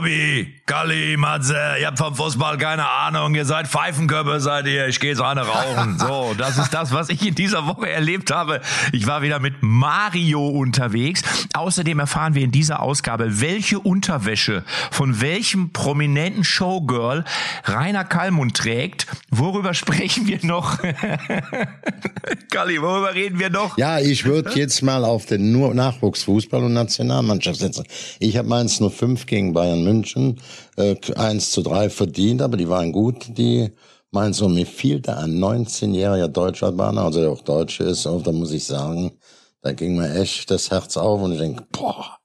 Tobi, Kalli, Matze, ihr habt vom Fußball keine Ahnung, ihr seid Pfeifenköpfe, seid ihr, ich gehe jetzt eine rauchen. So, das ist das, was ich in dieser Woche erlebt habe. Ich war wieder mit Mario unterwegs. Außerdem erfahren wir in dieser Ausgabe, welche Unterwäsche von welchem prominenten Showgirl Rainer Kallmund trägt. Worüber sprechen wir noch? Kalli, worüber reden wir noch? Ja, ich würde jetzt mal auf den nur Nachwuchsfußball und Nationalmannschaft setzen. Ich habe meins nur fünf gegen Bayern München, äh, 1 zu 3 verdient, aber die waren gut, die Mainz und mir fiel da ein 19-jähriger Deutsch-Albaner, also der auch Deutsche ist, und da muss ich sagen, da ging mir echt das Herz auf und ich denke, boah,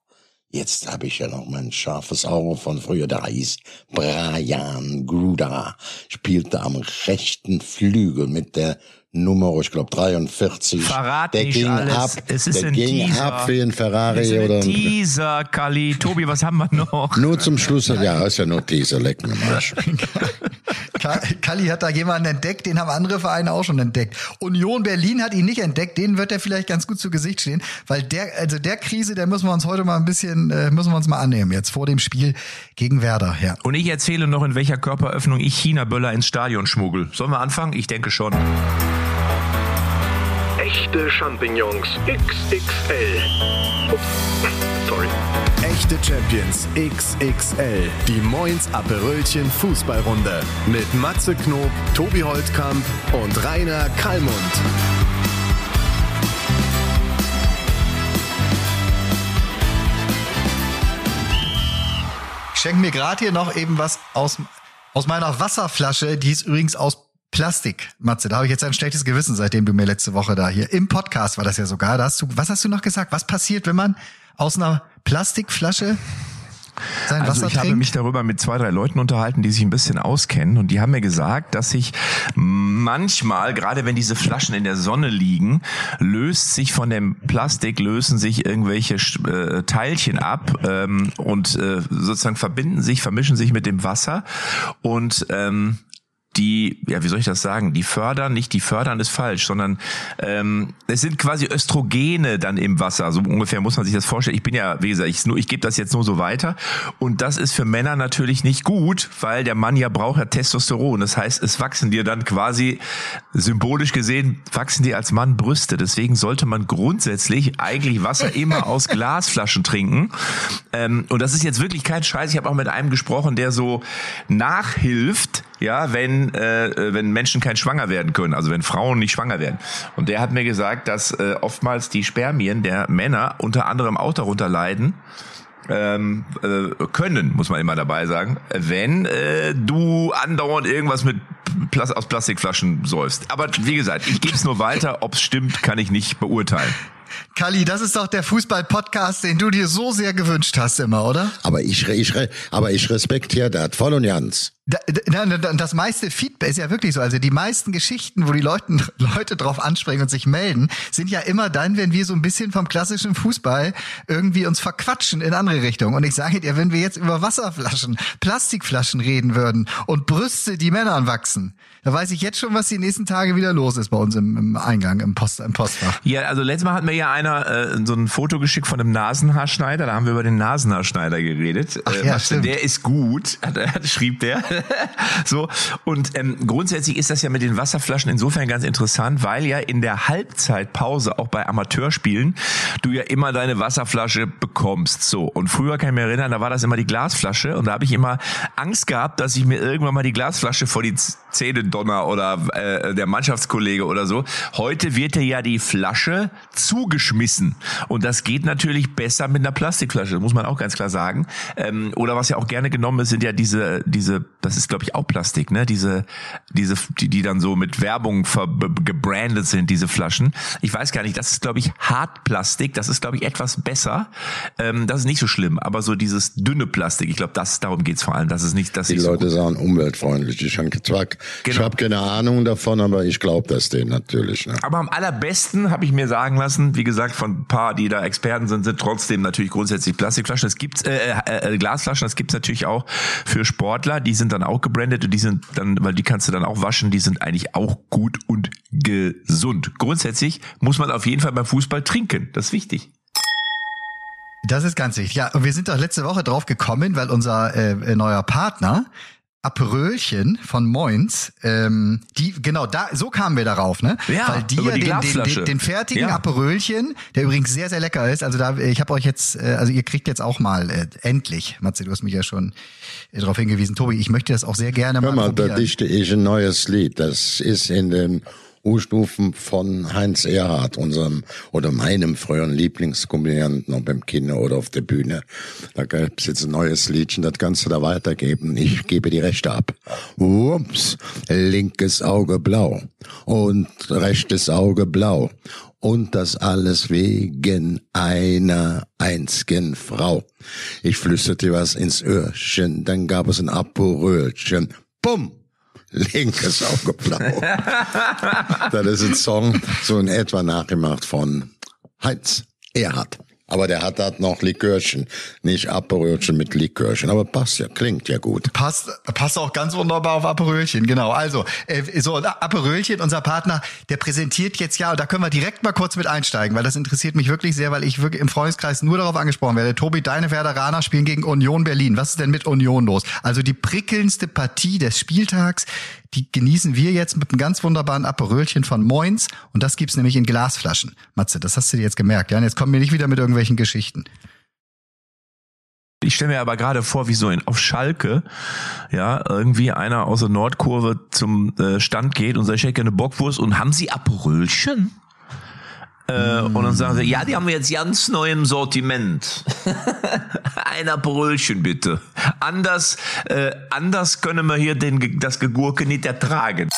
Jetzt habe ich ja noch mein scharfes Auge von früher. Da hieß Brian Gruda, spielte am rechten Flügel mit der Nummer, ich glaube 43. Verrat der nicht ging alles. ab, Es ist der ein ging Teaser. ab wie ein Ferrari Das ist oder ein Teaser, Kalli. Tobi, was haben wir noch? nur zum Schluss. Ja, ist ja nur Teaser, leck mir Kalli hat da jemanden entdeckt, den haben andere Vereine auch schon entdeckt. Union Berlin hat ihn nicht entdeckt, den wird er vielleicht ganz gut zu Gesicht stehen, weil der, also der Krise, der müssen wir uns heute mal ein bisschen, äh, müssen wir uns mal annehmen, jetzt vor dem Spiel gegen Werder, ja. Und ich erzähle noch, in welcher Körperöffnung ich China-Böller ins Stadion schmuggel. Sollen wir anfangen? Ich denke schon. Echte Champignons XXL. Ups, sorry. Echte Champions XXL. Die Moins Aperölchen Fußballrunde. Mit Matze Knob, Tobi Holtkamp und Rainer Kallmund. Ich schenke mir gerade hier noch eben was aus, aus meiner Wasserflasche, die ist übrigens aus Plastik, Matze. Da habe ich jetzt ein schlechtes Gewissen, seitdem du mir letzte Woche da hier im Podcast war das ja sogar. Da hast du, was hast du noch gesagt? Was passiert, wenn man aus einer Plastikflasche sein Also Wasser ich habe trinkt? mich darüber mit zwei, drei Leuten unterhalten, die sich ein bisschen auskennen und die haben mir gesagt, dass sich manchmal, gerade wenn diese Flaschen in der Sonne liegen, löst sich von dem Plastik, lösen sich irgendwelche äh, Teilchen ab ähm, und äh, sozusagen verbinden sich, vermischen sich mit dem Wasser und ähm, die, ja, wie soll ich das sagen, die fördern, nicht die fördern ist falsch, sondern ähm, es sind quasi Östrogene dann im Wasser. So ungefähr muss man sich das vorstellen. Ich bin ja, wie gesagt, ich, nur, ich gebe das jetzt nur so weiter. Und das ist für Männer natürlich nicht gut, weil der Mann ja braucht ja Testosteron. Das heißt, es wachsen dir dann quasi, symbolisch gesehen, wachsen dir als Mann Brüste. Deswegen sollte man grundsätzlich eigentlich Wasser immer aus Glasflaschen trinken. Ähm, und das ist jetzt wirklich kein Scheiß. Ich habe auch mit einem gesprochen, der so nachhilft, ja, wenn äh, wenn Menschen kein schwanger werden können, also wenn Frauen nicht schwanger werden. Und der hat mir gesagt, dass äh, oftmals die Spermien der Männer unter anderem auch darunter leiden. Ähm, äh, können, muss man immer dabei sagen, wenn äh, du andauernd irgendwas mit Plas aus Plastikflaschen säufst. Aber wie gesagt, ich gebe es nur weiter. Ob es stimmt, kann ich nicht beurteilen. Kalli, das ist doch der Fußball-Podcast, den du dir so sehr gewünscht hast immer, oder? Aber ich, ich, aber ich respektiere das voll und ganz. Da, da, da, das meiste Feedback ist ja wirklich so. Also die meisten Geschichten, wo die Leute, Leute drauf ansprechen und sich melden, sind ja immer dann, wenn wir so ein bisschen vom klassischen Fußball irgendwie uns verquatschen in andere Richtungen. Und ich sage dir, wenn wir jetzt über Wasserflaschen, Plastikflaschen reden würden und Brüste, die Männern wachsen, da weiß ich jetzt schon, was die nächsten Tage wieder los ist bei uns im, im Eingang, im, Post, im Postfach. Ja, also letztes Mal hat mir ja einer äh, so ein Foto geschickt von einem Nasenhaarschneider. Da haben wir über den Nasenhaarschneider geredet. Ach äh, ja, stimmt. der ist gut, hat, hat, schrieb der. so und ähm, grundsätzlich ist das ja mit den Wasserflaschen insofern ganz interessant, weil ja in der Halbzeitpause auch bei Amateurspielen du ja immer deine Wasserflasche bekommst. So und früher kann ich mich erinnern, da war das immer die Glasflasche und da habe ich immer Angst gehabt, dass ich mir irgendwann mal die Glasflasche vor die Zähne donner oder äh, der Mannschaftskollege oder so. Heute wird dir ja die Flasche zugeschmissen und das geht natürlich besser mit einer Plastikflasche, muss man auch ganz klar sagen. Ähm, oder was ja auch gerne genommen ist, sind ja diese diese, das ist glaube ich auch Plastik, ne? Diese diese die, die dann so mit Werbung gebrandet sind, diese Flaschen. Ich weiß gar nicht, das ist glaube ich Hartplastik, das ist glaube ich etwas besser. Ähm, das ist nicht so schlimm, aber so dieses dünne Plastik, ich glaube, das darum geht's vor allem, das ist nicht das Die so Leute sagen umweltfreundlich. Ich, hab zwar, ich Genau. habe keine Ahnung davon, aber ich glaube das denen natürlich. Ne? Aber am allerbesten habe ich mir sagen lassen, wie gesagt, von ein paar, die da Experten sind, sind trotzdem natürlich grundsätzlich Plastikflaschen. Es gibt äh, äh, äh, Glasflaschen, das gibt's natürlich auch für Sportler. Die sind dann auch gebrandet und die sind dann, weil die kannst du dann auch waschen, die sind eigentlich auch gut und gesund. Grundsätzlich muss man auf jeden Fall beim Fußball trinken. Das ist wichtig. Das ist ganz wichtig. Ja, und wir sind doch letzte Woche drauf gekommen, weil unser äh, neuer Partner Aperölchen von Moins, ähm, die genau da so kamen wir darauf, ne? Ja, Weil die über ja die den, den, Glasflasche. den, den fertigen Ja. Aperölchen, der übrigens sehr sehr lecker ist. Also da ich habe euch jetzt äh, also ihr kriegt jetzt auch mal äh, endlich, Matze, du hast mich ja schon äh, darauf hingewiesen, Tobi, ich möchte das auch sehr gerne Hör mal, da probieren. dichte ich ein neues Lied. Das ist in den U-Stufen von Heinz Erhardt, unserem oder meinem früheren Lieblingskomödianten, ob im Kino oder auf der Bühne. Da gibt's jetzt ein neues Liedchen, das kannst du da weitergeben. Ich gebe die Rechte ab. Ups, linkes Auge blau und rechtes Auge blau. Und das alles wegen einer einzigen Frau. Ich flüsterte was ins Öhrchen, dann gab es ein Aperölchen. Bumm! Linkes Auge blau. das ist ein Song, so in etwa nachgemacht von Heinz Erhardt. Aber der hat halt noch Likörchen, nicht Aperölchen mit Likörchen. Aber passt ja, klingt ja gut. Passt, passt auch ganz wunderbar auf Aperölchen, genau. Also, äh, so Aperölchen, unser Partner, der präsentiert jetzt ja, und da können wir direkt mal kurz mit einsteigen, weil das interessiert mich wirklich sehr, weil ich wirklich im Freundeskreis nur darauf angesprochen werde. Tobi, deine Werderaner spielen gegen Union Berlin. Was ist denn mit Union los? Also die prickelndste Partie des Spieltags, die genießen wir jetzt mit einem ganz wunderbaren Aperölchen von Moins und das gibt's nämlich in Glasflaschen. Matze, das hast du dir jetzt gemerkt, ja? Und jetzt kommen wir nicht wieder mit irgendwelchen Geschichten. Ich stelle mir aber gerade vor, wie so in, auf Schalke, ja, irgendwie einer aus der Nordkurve zum äh, Stand geht und sagt, ich hätte gerne Bockwurst und haben Sie Aperölchen? Äh, Und dann sagen sie, ja, die haben wir jetzt ganz neu im Sortiment. Ein Aperölchen bitte. Anders, äh, anders können wir hier den, das Gegurke nicht ertragen.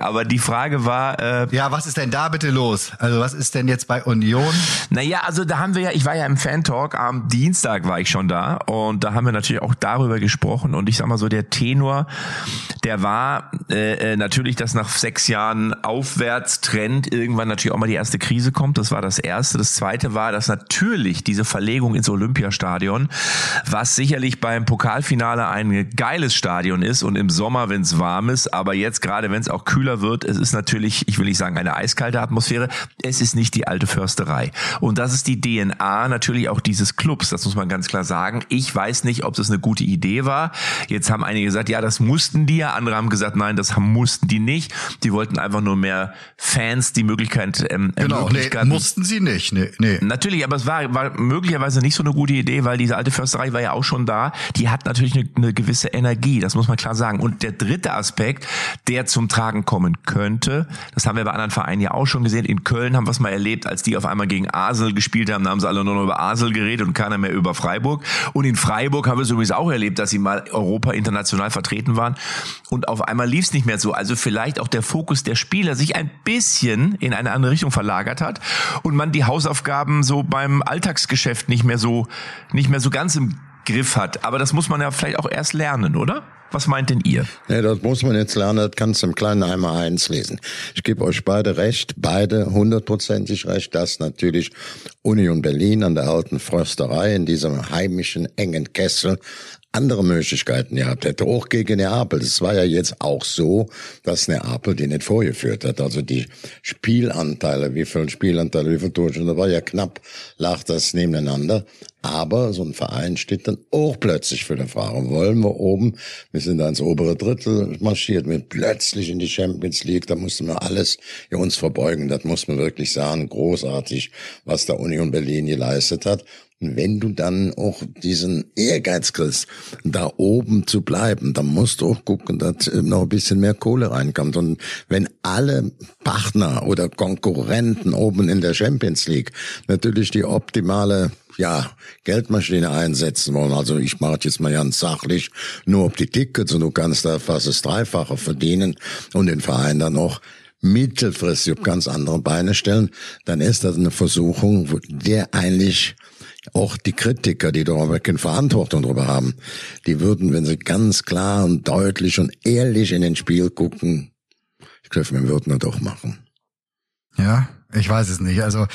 Aber die Frage war, äh, Ja, was ist denn da bitte los? Also was ist denn jetzt bei Union? Naja, also da haben wir ja, ich war ja im Fan-Talk, am Dienstag war ich schon da und da haben wir natürlich auch darüber gesprochen und ich sag mal so, der Tenor, der war äh, äh, natürlich, dass nach sechs Jahren Aufwärtstrend irgendwann natürlich auch mal die erste Krise kommt, das war das Erste. Das Zweite war, dass natürlich diese Verlegung ins Olympiastadion, was sicherlich beim Pokalfinale ein geiles Stadion ist und im Sommer, wenn es warm ist, aber jetzt gerade, wenn es auch kühler wird, es ist natürlich, ich will nicht sagen eine eiskalte Atmosphäre, es ist nicht die alte Försterei. Und das ist die DNA natürlich auch dieses Clubs, das muss man ganz klar sagen. Ich weiß nicht, ob das eine gute Idee war. Jetzt haben einige gesagt, ja, das mussten die ja, andere haben gesagt, nein, das mussten die nicht. Die wollten einfach nur mehr Fans die Möglichkeit ähm, Genau, nee, mussten sie nicht. Nee, nee. Natürlich, aber es war, war möglicherweise nicht so eine gute Idee, weil diese alte Försterei war ja auch schon da. Die hat natürlich eine, eine gewisse Energie, das muss man klar sagen. Und der dritte Aspekt, der zum Tragen kommen könnte, das haben wir bei anderen Vereinen ja auch schon gesehen. In Köln haben wir es mal erlebt, als die auf einmal gegen Asel gespielt haben, da haben sie alle nur noch über Asel geredet und keiner mehr über Freiburg. Und in Freiburg haben wir es übrigens auch erlebt, dass sie mal Europa international vertreten waren. Und auf einmal lief es nicht mehr so. Also vielleicht auch der Fokus der Spieler sich ein bisschen in eine andere Richtung verlagert hat und man die Hausaufgaben so beim Alltagsgeschäft nicht mehr so, nicht mehr so ganz im Griff hat. Aber das muss man ja vielleicht auch erst lernen, oder? Was meint denn ihr? Nee, das muss man jetzt lernen, das kannst du im kleinen einmal eins lesen. Ich gebe euch beide recht, beide hundertprozentig recht, dass natürlich Union Berlin an der alten Försterei in diesem heimischen engen Kessel andere Möglichkeiten gehabt hätte, auch gegen Neapel. Es war ja jetzt auch so, dass Neapel die nicht vorgeführt hat. Also die Spielanteile, wie viele Spielanteile, wie Tore, da war ja knapp, lag das nebeneinander. Aber so ein Verein steht dann auch plötzlich für die Frage, wollen wir oben, wir sind da ins obere Drittel marschiert, wir plötzlich in die Champions League, da mussten wir alles uns verbeugen. Das muss man wirklich sagen, großartig, was da Union Berlin geleistet hat. Wenn du dann auch diesen Ehrgeiz kriegst, da oben zu bleiben, dann musst du auch gucken, dass noch ein bisschen mehr Kohle reinkommt. Und wenn alle Partner oder Konkurrenten oben in der Champions League natürlich die optimale ja, Geldmaschine einsetzen wollen. Also ich mache jetzt mal ganz sachlich nur auf die Tickets und du kannst da fast das Dreifache verdienen und den Verein dann noch mittelfristig auf ganz andere Beine stellen, dann ist das eine Versuchung, wo der eigentlich auch die Kritiker, die darüber keine Verantwortung darüber haben, die würden, wenn sie ganz klar und deutlich und ehrlich in den Spiel gucken, ich glaube, wir würden das doch machen. Ja, ich weiß es nicht. Also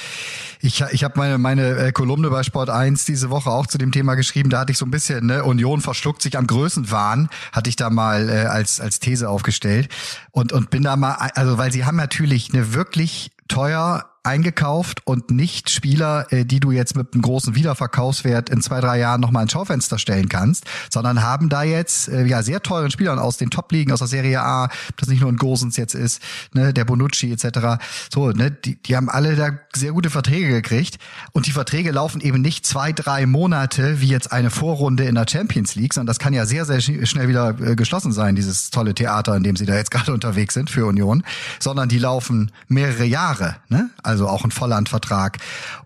ich, ich habe meine, meine äh, Kolumne bei Sport 1 diese Woche auch zu dem Thema geschrieben. Da hatte ich so ein bisschen, ne, Union verschluckt sich am Größenwahn, hatte ich da mal äh, als, als These aufgestellt. Und, und bin da mal, also weil sie haben natürlich eine wirklich teuer eingekauft und nicht Spieler, äh, die du jetzt mit einem großen Wiederverkaufswert in zwei, drei Jahren nochmal ins Schaufenster stellen kannst, sondern haben da jetzt äh, ja sehr teuren Spielern aus den Top-Ligen, aus der Serie A, das nicht nur ein Gosens jetzt ist, ne, der Bonucci etc. So, ne, die, die haben alle da sehr gute Verträge gekriegt und die Verträge laufen eben nicht zwei, drei Monate wie jetzt eine Vorrunde in der Champions League, sondern das kann ja sehr, sehr schnell wieder äh, geschlossen sein, dieses tolle Theater, in dem sie da jetzt gerade unterwegs sind für Union, sondern die laufen mehrere Jahre, ne? Also auch ein Vollandvertrag.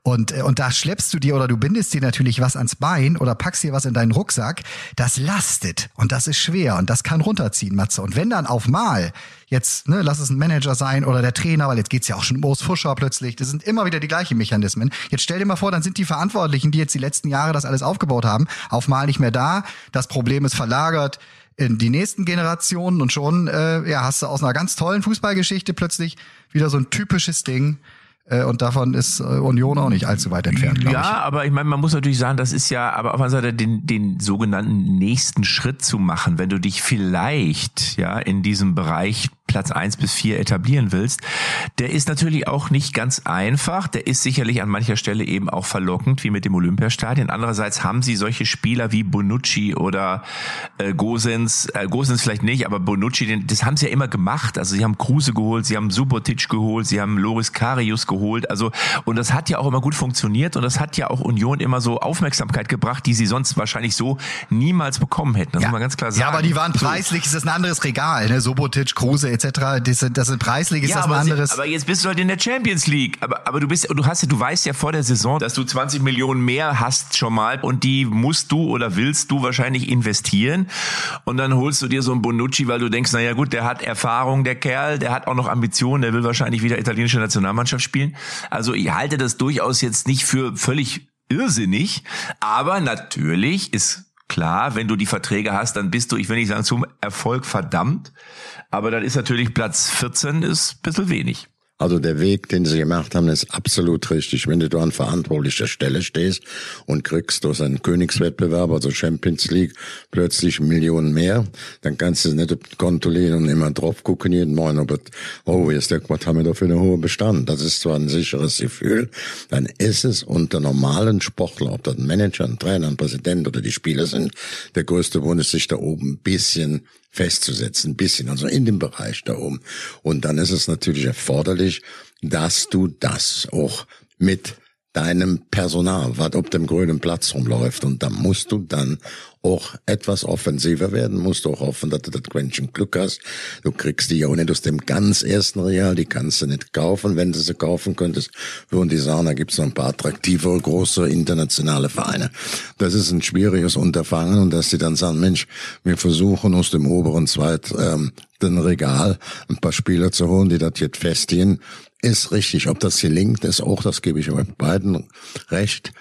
Und, äh, und da schleppst du dir oder du bindest dir natürlich was ans Bein oder packst dir was in deinen Rucksack. Das lastet und das ist schwer und das kann runterziehen, Matze. Und wenn dann auf Mal jetzt, ne, lass es ein Manager sein oder der Trainer, weil jetzt geht's ja auch schon um Urs Fuscher plötzlich. Das sind immer wieder die gleichen Mechanismen. Jetzt stell dir mal vor, dann sind die Verantwortlichen, die jetzt die letzten Jahre das alles aufgebaut haben, auf mal nicht mehr da. Das Problem ist verlagert in die nächsten Generationen und schon äh, ja, hast du aus einer ganz tollen Fußballgeschichte plötzlich wieder so ein typisches Ding, und davon ist äh, Union auch nicht allzu weit entfernt, Ja, ich. aber ich meine, man muss natürlich sagen, das ist ja, aber auf einer Seite den, den sogenannten nächsten Schritt zu machen, wenn du dich vielleicht ja in diesem Bereich Platz eins bis vier etablieren willst, der ist natürlich auch nicht ganz einfach. Der ist sicherlich an mancher Stelle eben auch verlockend, wie mit dem Olympiastadion. Andererseits haben sie solche Spieler wie Bonucci oder äh, Gosens, äh, Gosens vielleicht nicht, aber Bonucci, den, das haben sie ja immer gemacht. Also sie haben Kruse geholt, sie haben Subotic geholt, sie haben Loris Karius geholt. Also und das hat ja auch immer gut funktioniert und das hat ja auch Union immer so Aufmerksamkeit gebracht, die sie sonst wahrscheinlich so niemals bekommen hätten. Das ja. muss man ganz klar sagen. Ja, aber die waren preislich, ist das ein anderes Regal, ne? Subotic, Kruse etc. Das sind, das sind preislich ist ja, das aber, anderes. aber jetzt bist du halt in der Champions League. Aber, aber du bist, du hast, du weißt ja vor der Saison, dass du 20 Millionen mehr hast schon mal und die musst du oder willst du wahrscheinlich investieren. Und dann holst du dir so einen Bonucci, weil du denkst, na ja gut, der hat Erfahrung, der Kerl, der hat auch noch Ambitionen, der will wahrscheinlich wieder italienische Nationalmannschaft spielen. Also ich halte das durchaus jetzt nicht für völlig irrsinnig, aber natürlich ist Klar, wenn du die Verträge hast, dann bist du, ich will nicht sagen, zum Erfolg verdammt. Aber dann ist natürlich Platz 14 ist ein bisschen wenig. Also der Weg, den sie gemacht haben, ist absolut richtig. Wenn du an verantwortlicher Stelle stehst und kriegst durch einen Königswettbewerb, also Champions League, plötzlich Millionen mehr, dann kannst du nicht lehnen und immer drauf gucken jeden Morgen, ob es, oh, ist der, was haben wir da für eine hohe Bestand? Das ist zwar ein sicheres Gefühl, dann ist es unter normalen Sportler, ob das ein Manager, ein Trainer, ein Präsident oder die Spieler sind, der größte Wunsch, sich da oben ein bisschen festzusetzen, ein bisschen, also in dem Bereich da oben. Und dann ist es natürlich erforderlich, dass du das auch mit deinem Personal, was auf dem grünen Platz rumläuft. Und da musst du dann auch etwas offensiver werden, musst du auch hoffen, dass du das Quäntchen Glück hast. Du kriegst die ja auch nicht aus dem ganz ersten Real, die kannst du nicht kaufen. Wenn du sie kaufen könntest, würden die sagen, da gibt's noch ein paar attraktivere, große internationale Vereine. Das ist ein schwieriges Unterfangen und dass die dann sagen, Mensch, wir versuchen aus dem oberen Zweit ähm, den Regal ein paar Spieler zu holen, die das jetzt festigen, ist richtig. Ob das gelingt, ist auch, das gebe ich euch beiden recht.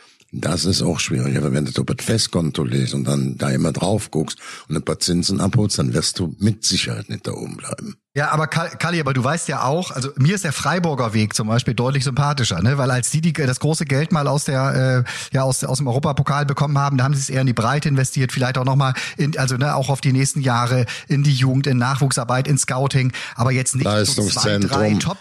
Das ist auch schwierig. Aber wenn du über das Festkonto liest und dann da immer drauf guckst und ein paar Zinsen abholst, dann wirst du mit Sicherheit nicht da oben bleiben. Ja, aber Kali, aber du weißt ja auch, also mir ist der Freiburger Weg zum Beispiel deutlich sympathischer, ne? Weil als die, die das große Geld mal aus der, äh, ja aus, aus dem Europapokal bekommen haben, da haben sie es eher in die Breite investiert, vielleicht auch nochmal in, also ne, auch auf die nächsten Jahre in die Jugend, in Nachwuchsarbeit, in Scouting, aber jetzt nicht so zwei, drei Top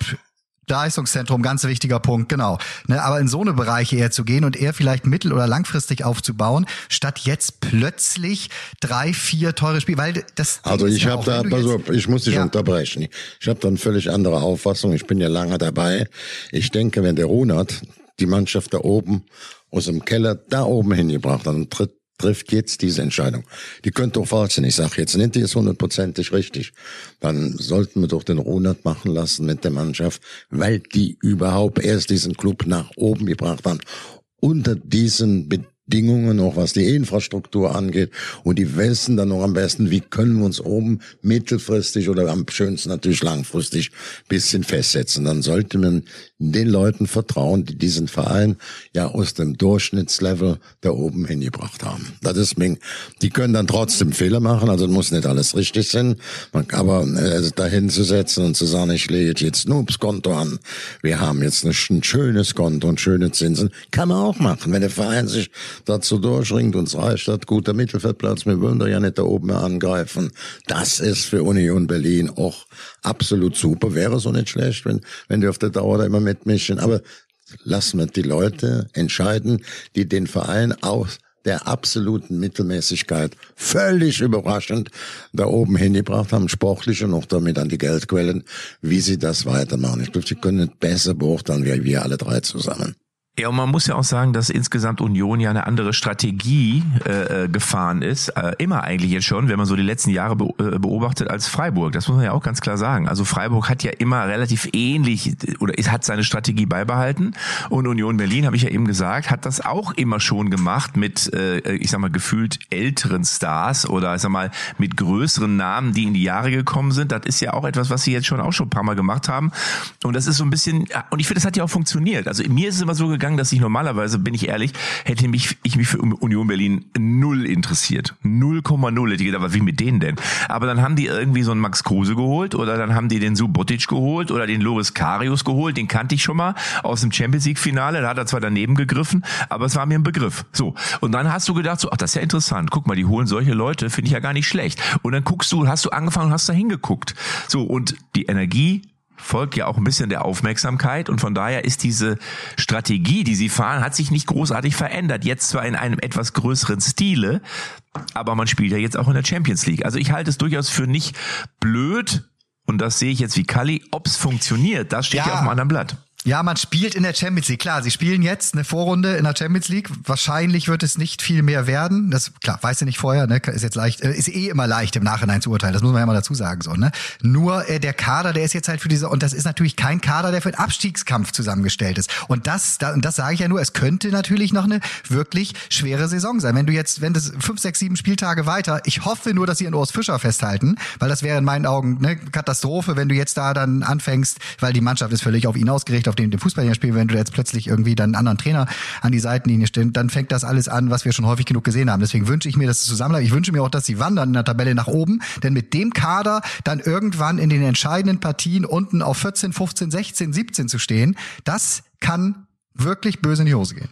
Leistungszentrum, ganz wichtiger Punkt, genau. Ne, aber in so eine Bereiche eher zu gehen und eher vielleicht mittel- oder langfristig aufzubauen, statt jetzt plötzlich drei, vier teure Spiele, weil das. Also ich ja habe da, pass auf, ich muss dich ja. unterbrechen. Ich habe da eine völlig andere Auffassung. Ich bin ja lange dabei. Ich denke, wenn der Runert die Mannschaft da oben aus dem Keller da oben hingebracht hat und tritt trifft jetzt diese Entscheidung. Die könnte auch falsch sein. Ich sage jetzt nicht, die ist hundertprozentig richtig. Dann sollten wir doch den Ronald machen lassen mit der Mannschaft, weil die überhaupt erst diesen Club nach oben gebracht haben. Unter diesen Bedingungen, auch was die Infrastruktur angeht. Und die wissen dann noch am besten, wie können wir uns oben mittelfristig oder am schönsten natürlich langfristig bisschen festsetzen. Dann sollte man den Leuten vertrauen, die diesen Verein ja aus dem Durchschnittslevel da oben hingebracht haben. Das ist mir, die können dann trotzdem Fehler machen, also muss nicht alles richtig sein. Aber äh, dahin zu setzen und zu sagen, ich lege jetzt aufs Konto an, wir haben jetzt ein schönes Konto und schöne Zinsen, kann man auch machen. Wenn der Verein sich dazu durchringt. Uns reicht das guter Mittelfeldplatz. Wir wollen da ja nicht da oben mehr angreifen. Das ist für Union Berlin auch absolut super. Wäre so nicht schlecht, wenn, wenn die auf der Dauer da immer mitmischen. Aber lassen wir die Leute entscheiden, die den Verein aus der absoluten Mittelmäßigkeit völlig überraschend da oben hingebracht haben, sportlich und auch damit an die Geldquellen, wie sie das weitermachen. Ich glaube, sie können besser beurteilen, wie wir alle drei zusammen. Ja, und man muss ja auch sagen, dass insgesamt Union ja eine andere Strategie äh, äh, gefahren ist, äh, immer eigentlich jetzt schon, wenn man so die letzten Jahre be äh, beobachtet als Freiburg. Das muss man ja auch ganz klar sagen. Also Freiburg hat ja immer relativ ähnlich oder hat seine Strategie beibehalten und Union Berlin, habe ich ja eben gesagt, hat das auch immer schon gemacht mit, äh, ich sag mal, gefühlt älteren Stars oder ich sag mal mit größeren Namen, die in die Jahre gekommen sind. Das ist ja auch etwas, was sie jetzt schon auch schon ein paar Mal gemacht haben. Und das ist so ein bisschen, und ich finde, das hat ja auch funktioniert. Also mir ist es immer so gegangen, gegangen, dass ich normalerweise, bin ich ehrlich, hätte mich, ich mich für Union Berlin null interessiert. 0,0 hätte ich gedacht, was ich mit denen denn? Aber dann haben die irgendwie so einen Max Kruse geholt oder dann haben die den Subotic geholt oder den Loris Karius geholt, den kannte ich schon mal aus dem Champions League Finale, da hat er zwar daneben gegriffen, aber es war mir ein Begriff. So. Und dann hast du gedacht, so, ach, das ist ja interessant. Guck mal, die holen solche Leute, finde ich ja gar nicht schlecht. Und dann guckst du, hast du angefangen und hast da hingeguckt. So, und die Energie folgt ja auch ein bisschen der Aufmerksamkeit und von daher ist diese Strategie, die sie fahren, hat sich nicht großartig verändert. Jetzt zwar in einem etwas größeren Stile, aber man spielt ja jetzt auch in der Champions League. Also ich halte es durchaus für nicht blöd und das sehe ich jetzt wie Kali, ob es funktioniert, das steht ja. ja auf einem anderen Blatt. Ja, man spielt in der Champions League. Klar, sie spielen jetzt eine Vorrunde in der Champions League. Wahrscheinlich wird es nicht viel mehr werden. Das klar, weiß du nicht vorher, ne? Ist jetzt leicht, äh, ist eh immer leicht im Nachhinein zu urteilen. Das muss man ja mal dazu sagen so, ne? Nur äh, der Kader, der ist jetzt halt für diese und das ist natürlich kein Kader, der für den Abstiegskampf zusammengestellt ist. Und das da, und das sage ich ja nur, es könnte natürlich noch eine wirklich schwere Saison sein. Wenn du jetzt wenn das fünf, sechs, sieben Spieltage weiter, ich hoffe nur, dass sie an Urs Fischer festhalten, weil das wäre in meinen Augen eine Katastrophe, wenn du jetzt da dann anfängst, weil die Mannschaft ist völlig auf ihn ausgerichtet auf dem, dem Fußball spielen, wenn du jetzt plötzlich irgendwie dann einen anderen Trainer an die Seitenlinie stellst, dann fängt das alles an, was wir schon häufig genug gesehen haben. Deswegen wünsche ich mir, dass es zusammenbleibt. Ich wünsche mir auch, dass sie wandern in der Tabelle nach oben, denn mit dem Kader dann irgendwann in den entscheidenden Partien unten auf 14, 15, 16, 17 zu stehen, das kann wirklich böse in die Hose gehen.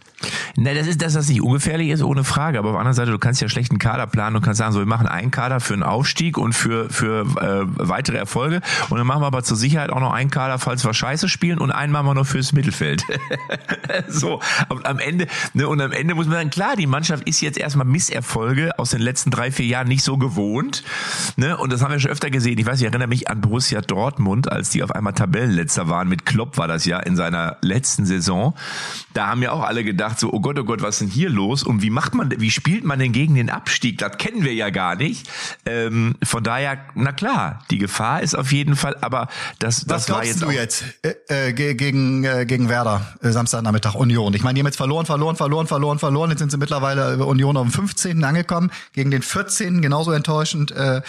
Ne, das ist, dass das nicht ungefährlich ist, ohne Frage. Aber auf der anderen Seite, du kannst ja schlechten Kader planen und kannst sagen, so, wir machen einen Kader für einen Aufstieg und für, für äh, weitere Erfolge. Und dann machen wir aber zur Sicherheit auch noch einen Kader, falls wir Scheiße spielen und einen machen wir noch fürs Mittelfeld. so, und am Ende, ne, und am Ende muss man sagen, klar, die Mannschaft ist jetzt erstmal Misserfolge aus den letzten drei, vier Jahren nicht so gewohnt. Ne? Und das haben wir schon öfter gesehen. Ich weiß, ich erinnere mich an Borussia Dortmund, als die auf einmal Tabellenletzter waren. Mit Klopp war das ja in seiner letzten Saison. Da haben ja auch alle gedacht, so, oh Gott, oh Gott, was ist denn hier los? Und wie macht man, wie spielt man denn gegen den Abstieg? Das kennen wir ja gar nicht. Ähm, von daher, na klar, die Gefahr ist auf jeden Fall, aber das, das war jetzt. Was du jetzt äh, äh, gegen, äh, gegen Werder, äh, Samstagnachmittag, Union? Ich meine, die haben jetzt verloren, verloren, verloren, verloren, verloren. Jetzt sind sie mittlerweile Union auf dem 15. angekommen, gegen den 14. genauso enttäuschend. Äh,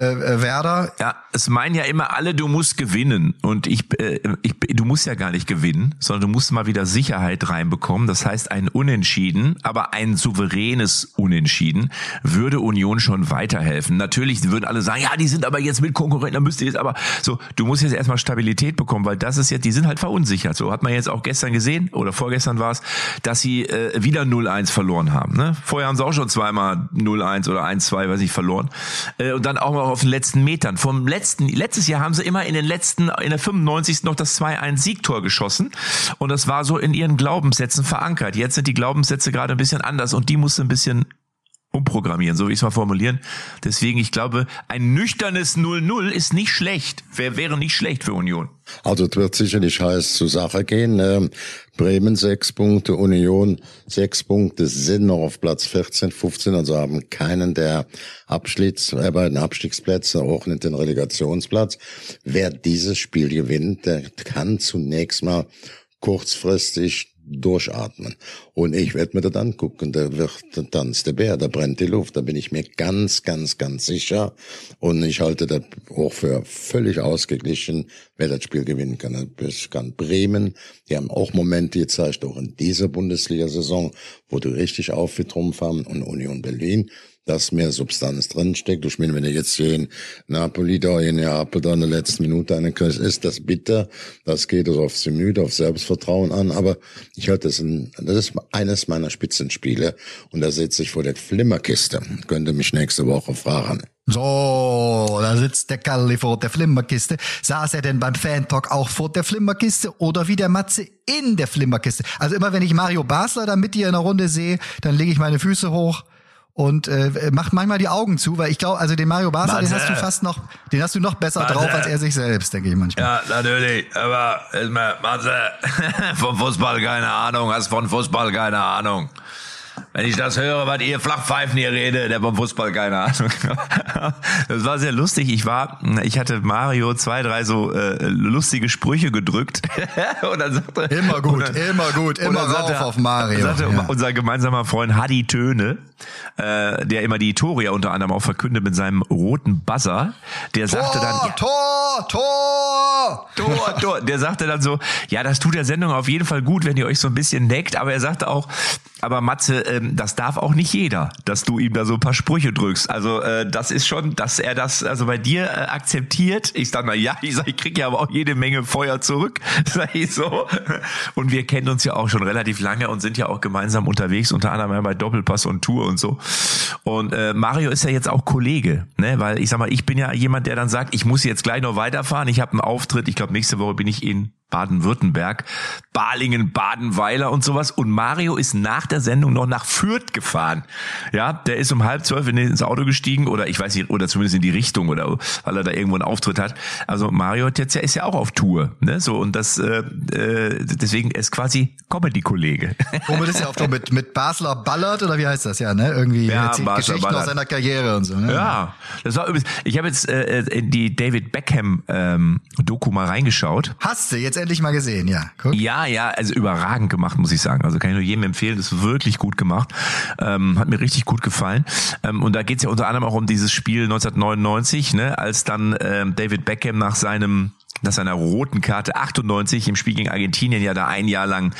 äh, äh, Werder. Ja, es meinen ja immer alle, du musst gewinnen. Und ich, äh, ich, du musst ja gar nicht gewinnen, sondern du musst mal wieder Sicherheit reinbekommen. Das heißt, ein Unentschieden, aber ein souveränes Unentschieden würde Union schon weiterhelfen. Natürlich würden alle sagen, ja, die sind aber jetzt mit Konkurrenten, da müsst ihr jetzt aber so, du musst jetzt erstmal Stabilität bekommen, weil das ist jetzt, die sind halt verunsichert. So hat man jetzt auch gestern gesehen, oder vorgestern war es, dass sie äh, wieder 0-1 verloren haben. Ne? Vorher haben sie auch schon zweimal 0-1 oder 1-2, weiß ich, verloren. Äh, und dann auch mal auf den letzten Metern. Vom letzten, letztes Jahr haben sie immer in den letzten, in der 95. noch das 2-1 Siegtor geschossen. Und das war so in ihren Glaubenssätzen verankert. Jetzt sind die Glaubenssätze gerade ein bisschen anders und die musste ein bisschen umprogrammieren, so wie ich es mal formulieren. Deswegen, ich glaube, ein nüchternes 0-0 ist nicht schlecht. Wer wäre nicht schlecht für Union? Also es wird sicherlich heiß zur Sache gehen. Ähm, Bremen sechs Punkte, Union sechs Punkte, sind noch auf Platz 14, 15, also haben keinen der Abschlitz, äh, beiden Abstiegsplätze, auch nicht den Relegationsplatz. Wer dieses Spiel gewinnt, der kann zunächst mal kurzfristig durchatmen. Und ich werde mir das angucken. Da wird, da tanzt der Bär, da brennt die Luft. Da bin ich mir ganz, ganz, ganz sicher. Und ich halte das auch für völlig ausgeglichen, wer das Spiel gewinnen kann. Das kann Bremen. Die haben auch Momente gezeigt, auch in dieser Bundesliga-Saison, wo du richtig aufgetrumpft haben. Und Union Berlin dass mehr Substanz drinsteckt. Ich meine, wenn ihr jetzt hier in Napoli da in Neapel da in der letzten Minute eine kriegst, ist das bitter. Das geht also aufs Gemüt, auf Selbstvertrauen an. Aber ich halte das, ein, das ist eines meiner Spitzenspiele. Und da sitze ich vor der Flimmerkiste. Könnte mich nächste Woche fragen. So, da sitzt der Kalli vor der Flimmerkiste. Saß er denn beim Fan-Talk auch vor der Flimmerkiste oder wie der Matze in der Flimmerkiste? Also immer wenn ich Mario Basler da mit dir in der Runde sehe, dann lege ich meine Füße hoch und äh, macht manchmal die Augen zu, weil ich glaube, also den Mario Basler, den hast du fast noch, den hast du noch besser Matze. drauf als er sich selbst, denke ich manchmal. Ja, natürlich. Aber ist mir, Matze, vom Fußball keine Ahnung, hast von Fußball keine Ahnung. Wenn ich das höre, was ihr Flachpfeifen hier redet, der vom Fußball keine Ahnung. Das war sehr lustig. Ich war, ich hatte Mario zwei, drei so äh, lustige Sprüche gedrückt. und dann sagte, Immer gut, dann, immer gut, immer sagte- rauf auf Mario. Sagte Ja. unser gemeinsamer Freund Hadi Töne, äh, der immer die Tore ja unter anderem auch verkündet mit seinem roten Buzzer, der sagte dann, ja, Tor, Tor, Tor, Tor. Der sagte dann so, ja, das tut der Sendung auf jeden Fall gut, wenn ihr euch so ein bisschen neckt, aber er sagte auch, aber Matze, ähm, das darf auch nicht jeder, dass du ihm da so ein paar Sprüche drückst. Also äh, das ist schon, dass er das also bei dir äh, akzeptiert. Ich sag mal, ja, ich sag, ich krieg ja aber auch jede Menge Feuer zurück, sag ich so. Und wir kennen uns ja auch schon relativ lange und sind ja auch gemeinsam unterwegs, unter anderem bei Doppelpass und Tour und so. Und äh, Mario ist ja jetzt auch Kollege, ne? Weil ich sag mal, ich bin ja jemand, der dann sagt, ich muss jetzt gleich noch weiterfahren. Ich habe einen Auftritt. Ich glaube, nächste Woche bin ich in Baden-Württemberg, Balingen, Badenweiler und sowas. Und Mario ist nach der Sendung noch nach Fürth gefahren. Ja, der ist um halb zwölf ins Auto gestiegen oder ich weiß nicht, oder zumindest in die Richtung oder weil er da irgendwo einen Auftritt hat. Also Mario hat jetzt ja, ist ja auch auf Tour, ne? So und das äh, äh, deswegen ist quasi Comedy-Kollege. Womit ist ja auch mit, mit Basler Ballert oder wie heißt das ja, ne? Irgendwie Ja, erzählt Basler Geschichten aus Ballert. seiner Karriere und so, ne? Ja, das war übrigens. Ich habe jetzt äh, in die David Beckham ähm, Doku mal reingeschaut. Hast du jetzt endlich mal gesehen, ja. Guck. Ja, ja, also überragend gemacht, muss ich sagen. Also kann ich nur jedem empfehlen, das ist wirklich gut gemacht. Ähm, hat mir richtig gut gefallen. Ähm, und da geht's ja unter anderem auch um dieses Spiel 1999, ne, als dann ähm, David Beckham nach seinem nach seiner roten Karte 98 im Spiel gegen Argentinien ja da ein Jahr lang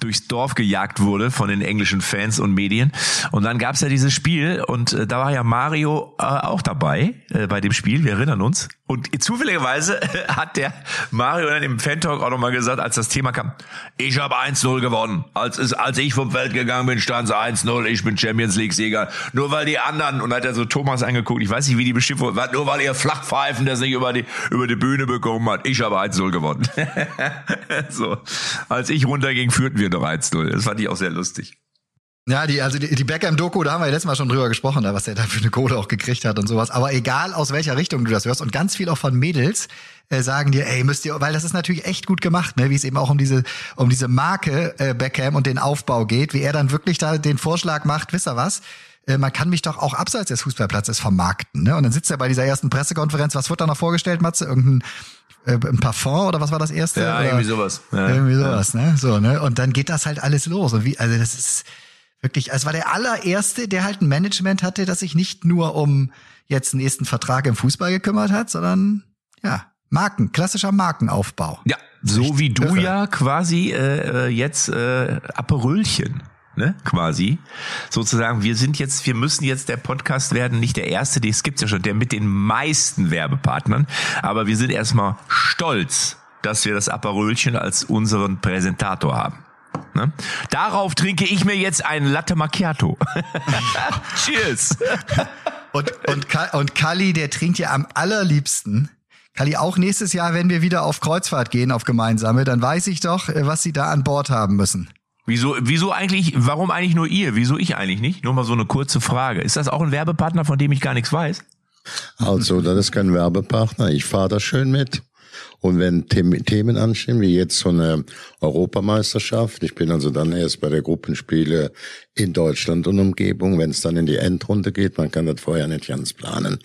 durchs Dorf gejagt wurde von den englischen Fans und Medien. Und dann gab's ja dieses Spiel und äh, da war ja Mario äh, auch dabei äh, bei dem Spiel, wir erinnern uns. Und zufälligerweise hat der Mario dann im Fan-Talk auch nochmal gesagt, als das Thema kam, ich habe 1-0 gewonnen. Als, es, als ich vom Feld gegangen bin, stand es 1-0, ich bin Champions League-Sieger. Nur weil die anderen, und hat er so Thomas angeguckt, ich weiß nicht, wie die Beschimpfung war, nur weil ihr Flachpfeifen das nicht über die, über die Bühne bekommen hat. Ich habe 1-0 gewonnen. so. Als ich runterging, führten wir noch 1-0. Das fand ich auch sehr lustig. Ja, die, also die, die Beckham-Doku, da haben wir ja letztes Mal schon drüber gesprochen, da, was er da für eine Kohle auch gekriegt hat und sowas. Aber egal, aus welcher Richtung du das hörst und ganz viel auch von Mädels äh, sagen dir, ey, müsst ihr, weil das ist natürlich echt gut gemacht, ne, wie es eben auch um diese, um diese Marke äh, Beckham und den Aufbau geht, wie er dann wirklich da den Vorschlag macht, wisst ihr was? Äh, Man kann mich doch auch abseits des Fußballplatzes vermarkten. Ne? Und dann sitzt er bei dieser ersten Pressekonferenz. Was wird da noch vorgestellt, Matze? Irgendein äh, ein Parfum oder was war das erste? Ja, oder? irgendwie sowas. Ja. Irgendwie sowas, ne? So, ne? Und dann geht das halt alles los. Und wie, also das ist wirklich, es war der allererste, der halt ein Management hatte, das sich nicht nur um jetzt einen nächsten Vertrag im Fußball gekümmert hat, sondern ja, Marken, klassischer Markenaufbau. Ja, so wie du irre. ja quasi äh, äh, jetzt äh, Aperölchen. Ne, quasi. Sozusagen, wir sind jetzt, wir müssen jetzt der Podcast werden, nicht der erste, das gibt's ja schon, der mit den meisten Werbepartnern. Aber wir sind erstmal stolz, dass wir das Aperölchen als unseren Präsentator haben. Ne? Darauf trinke ich mir jetzt ein Latte Macchiato. Cheers. Und, und, und Kali, der trinkt ja am allerliebsten. Kali, auch nächstes Jahr, wenn wir wieder auf Kreuzfahrt gehen, auf gemeinsame, dann weiß ich doch, äh, was sie da an Bord haben müssen. Wieso, wieso eigentlich, warum eigentlich nur ihr? Wieso ich eigentlich nicht? Nur mal so eine kurze Frage. Ist das auch ein Werbepartner, von dem ich gar nichts weiß? Also, das ist kein Werbepartner. Ich fahre da schön mit. Und wenn The Themen anstehen, wie jetzt so eine Europameisterschaft, ich bin also dann erst bei der Gruppenspiele in Deutschland und Umgebung, wenn es dann in die Endrunde geht, man kann das vorher nicht ganz planen,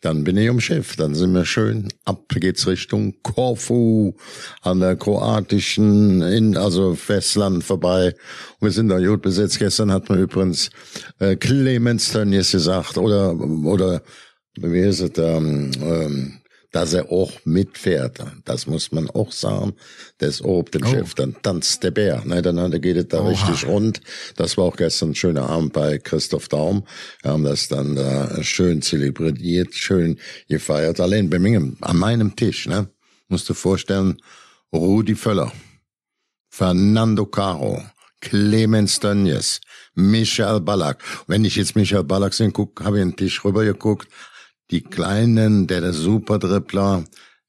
dann bin ich im Schiff, dann sind wir schön, ab geht's Richtung Korfu, an der kroatischen, in, also Festland vorbei. Und wir sind da gut besetzt. Gestern hat man übrigens äh, Clemens Tönnies gesagt, oder, oder, wie ist es, ähm, ähm, dass er auch mitfährt. Das muss man auch sagen. Auch auf dem Oh. Schiff, dann tanzt der Bär. Ne? Dann, geht es da Oha. richtig rund. Das war auch gestern ein schöner Abend bei Christoph Daum. Wir haben das dann da schön zelebriert, schön gefeiert. Allein bei mir, an meinem Tisch, ne? Musst du vorstellen, Rudi Völler, Fernando Caro, Clemens Tönjes, Michael Ballack. Wenn ich jetzt Michael Ballack sehe, guck, habe ich einen Tisch rüber geguckt. Die Kleinen, der, der Superdribbler,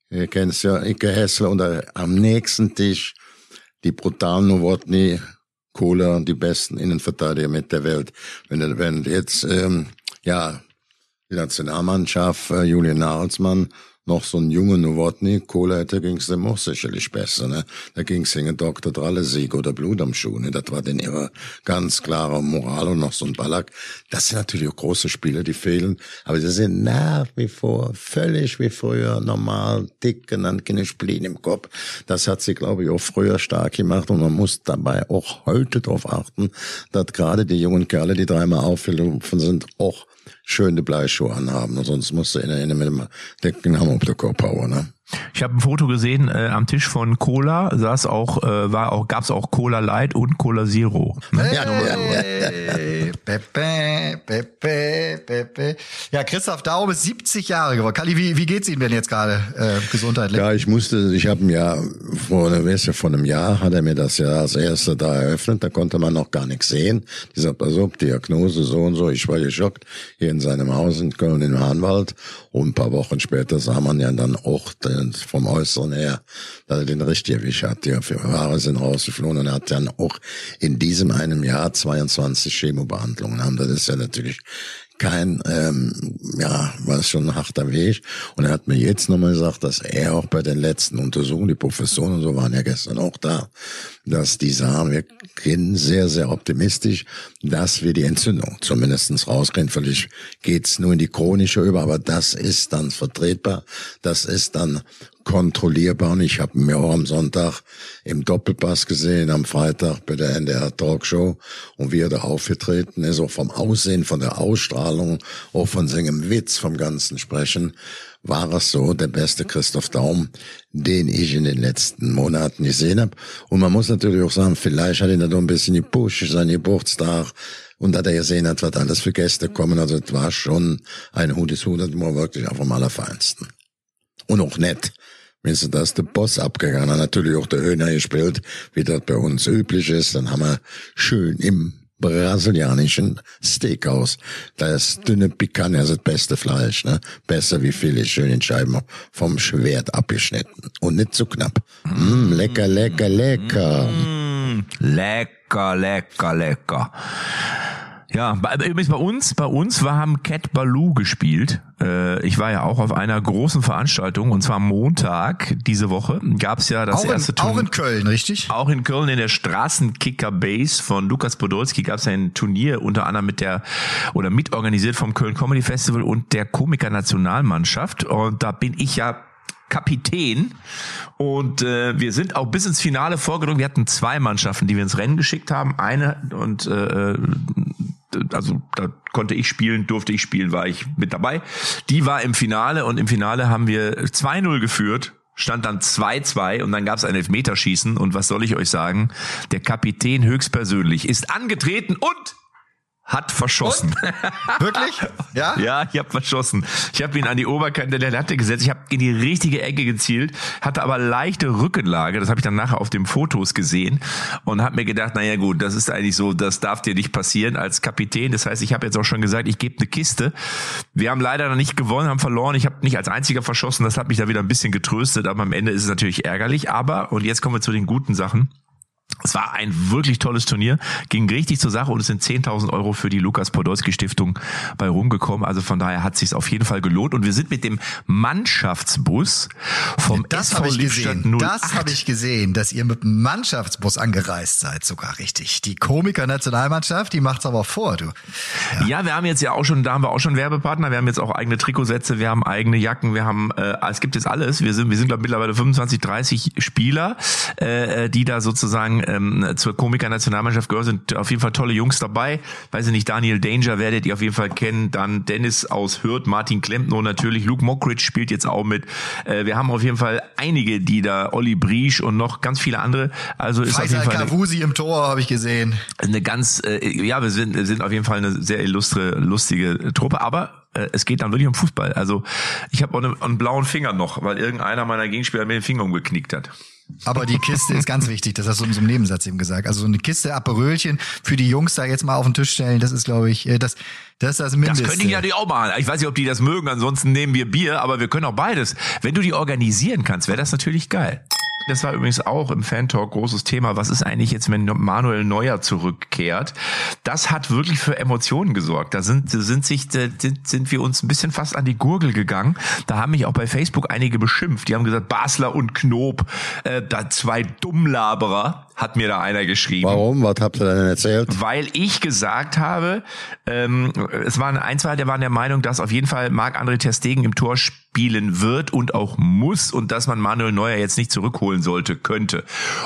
ihr kennt's ja, Icke Hessler und am nächsten Tisch die brutalen Nowotny, Kohler, die besten Innenverteidiger mit der Welt. Wenn, wenn jetzt, ähm, ja, die Nationalmannschaft, äh, Julian Nagelsmann, noch so ein junger Nowotny, Kohler hätte, ging's dem auch sicherlich besser, ne? Da ging's gegen Dr. Drallesieg oder Blut am Schuh, ne? Das war denn ihre ganz klare Moral und noch so ein Ballack. Das sind natürlich auch große Spieler, die fehlen, aber sie sind nach wie vor völlig wie früher normal, dick genannt, keine Spleen im Kopf. Das hat sie, glaube ich, auch früher stark gemacht und man muss dabei auch heute darauf achten, dass gerade die jungen Kerle, die dreimal aufgelaufen sind, auch schöne Bleischuhe anhaben. Sonst musst du in der mit dem dicken Hammer auf der Kopf hauen, ne? Ich habe ein Foto gesehen äh, am Tisch von Cola, saß auch, äh, war auch, gab's auch Cola Light und Cola Zero. Ne? Hey, Pepe, Pepe, Pepe. Ja, Christoph Daum ist 70 Jahre geworden. Kali, wie, wie geht's Ihnen denn jetzt gerade äh, gesundheitlich? Ja, ich musste, ich habe ja vor, weißt du, vor einem Jahr hat er mir das ja als erster da eröffnet, da konnte man noch gar nichts sehen. Die sagt, pass auf, Diagnose so und so, ich war geschockt, hier in seinem Haus in Köln im Hahnwald. Und ein paar Wochen später sah man ja dann auch den, vom Äußeren her, dass er den richtig erwischt hat. Die Haare sind rausgeflogen und er hat dann auch in diesem einem Jahr 22 Chemobehandlungen haben. Das ist ja natürlich kein, ähm, ja, war schon ein harter Weg. Und er hat mir jetzt nochmal gesagt, dass er auch bei den letzten Untersuchungen, die Professoren und so waren ja gestern auch da, dass die sagen, wir gehen sehr, sehr optimistisch, dass wir die Entzündung zumindestens rauskriegen. Vielleicht geht's nur in die chronische über, aber das ist dann vertretbar, das ist dann kontrollierbar. Und ich habe mir auch am Sonntag im Doppelpass gesehen, am Freitag bei der NDR Talkshow und wie er da aufgetreten ist, auch vom Aussehen, von der Ausstrahlung, auch von seinem Witz, vom ganzen Sprechen, war es so der beste Christoph Daum, den ich in den letzten Monaten gesehen habe. Und man muss natürlich auch sagen, vielleicht hat ihn da doch ein bisschen gepusht, sein Geburtstag, und dass er gesehen hat, was alles für Gäste kommen. Also es war schon ein Hudis Hut, das war wirklich auch vom Allerfeinsten. Und auch nett. Wenn du das der Boss abgegangen natürlich auch der Höhner gespielt, wie das bei uns üblich ist. Dann haben wir schön im brasilianischen Steakhouse. Das dünne Picanha ist das beste Fleisch, ne? Besser wie viele schön in Scheiben vom Schwert abgeschnitten. Und nicht zu knapp. Mm, lecker, lecker, lecker. Mm, lecker, lecker, lecker. Ja, bei, übrigens bei uns, bei uns war, haben Cat Baloo gespielt. Äh, ich war ja auch auf einer großen Veranstaltung und zwar Montag diese Woche gab's ja das auch, in, erste auch Turnier. in Köln, richtig? Auch in Köln in der Straßenkicker Base von Lukas Podolski gab es ein Turnier unter anderem mit der oder mitorganisiert vom Köln Comedy Festival und der Komiker Nationalmannschaft und da bin ich ja Kapitän und äh, wir sind auch bis ins Finale vorgedrungen. Wir hatten zwei Mannschaften, die wir ins Rennen geschickt haben. Eine und äh, also da konnte ich spielen, durfte ich spielen, war ich mit dabei. Die war im Finale und im Finale haben wir 2-0 geführt stand dann 2-2 und dann gab es ein Elfmeterschießen und was soll ich euch sagen? Der Kapitän höchstpersönlich ist angetreten und hat verschossen. Wirklich? Ja? Ja, ich habe verschossen. Ich habe ihn an die Oberkante der Latte gesetzt. Ich habe in die richtige Ecke gezielt, hatte aber leichte Rückenlage. Das habe ich dann nachher auf den Fotos gesehen und habe mir gedacht, naja gut, das ist eigentlich so, das darf dir nicht passieren als Kapitän. Das heißt, ich habe jetzt auch schon gesagt, ich gebe eine Kiste. Wir haben leider noch nicht gewonnen, haben verloren. Ich habe nicht als einziger verschossen. Das hat mich da wieder ein bisschen getröstet. Aber am Ende ist es natürlich ärgerlich. Aber, und jetzt kommen wir zu den guten Sachen. Es war ein wirklich tolles Turnier, ging richtig zur Sache und es sind 10.000 Euro für die Lukas Podolski Stiftung bei rumgekommen. Also von daher hat sich auf jeden Fall gelohnt und wir sind mit dem Mannschaftsbus vom Das SV Lippstadt gesehen. 08. Das habe ich gesehen, dass ihr mit dem Mannschaftsbus angereist seid, sogar richtig. Die Komiker-Nationalmannschaft, die macht's aber vor, du. Ja, wir haben jetzt ja auch schon, da haben wir auch schon Werbepartner. Wir haben jetzt auch eigene Trikotsätze, wir haben eigene Jacken, wir haben, äh, es gibt jetzt alles. Wir sind, wir sind glaube mittlerweile 25, 30 Spieler, äh, die da sozusagen ähm, zur Komiker-Nationalmannschaft gehören, sind auf jeden Fall tolle Jungs dabei. Weiß ich nicht, Daniel Danger werdet ihr auf jeden Fall kennen. Dann Dennis aus Hürth, Martin Klempner natürlich. Luke Mockridge spielt jetzt auch mit. Äh, wir haben auf jeden Fall einige, die da, Olli Briesch und noch ganz viele andere. Also ist Faisal auf jeden Fall Kavusi im Tor habe ich gesehen. eine ganz, äh, ja, wir sind, sind auf jeden Fall eine sehr illustre, lustige Truppe, aber äh, es geht dann wirklich um Fußball. Also ich habe auch einen, einen blauen Finger noch, weil irgendeiner meiner Gegenspieler mir den Finger umgeknickt hat. Aber die Kiste ist ganz wichtig, das hast du in so einem Nebensatz eben gesagt. Also so eine Kiste Aperölchen für die Jungs da jetzt mal auf den Tisch stellen, das ist, glaube ich, äh, das, das ist das Mindeste. Das könnte ich natürlich auch machen. Ich weiß nicht, ob die das mögen, ansonsten nehmen wir Bier, aber wir können auch beides. Wenn du die organisieren kannst, wäre das natürlich geil. Das war übrigens auch im Fan-Talk großes Thema. Was ist eigentlich jetzt, wenn Manuel Neuer zurückkehrt? Das hat wirklich für Emotionen gesorgt. Da sind, sind sich, sind, sind wir uns ein bisschen fast an die Gurgel gegangen. Da haben mich auch bei Facebook einige beschimpft. Die haben gesagt, Basler und Knob, äh, da zwei Dummlaberer, hat mir da einer geschrieben. Warum? Was habt ihr denn erzählt? Weil ich gesagt habe, ähm, es waren ein, zwei, der waren der Meinung, dass auf jeden Fall Marc-André Ter Stegen im Tor spielen wird und auch muss und dass man Manuel Neuer jetzt nicht zurückholen sollte, könnte.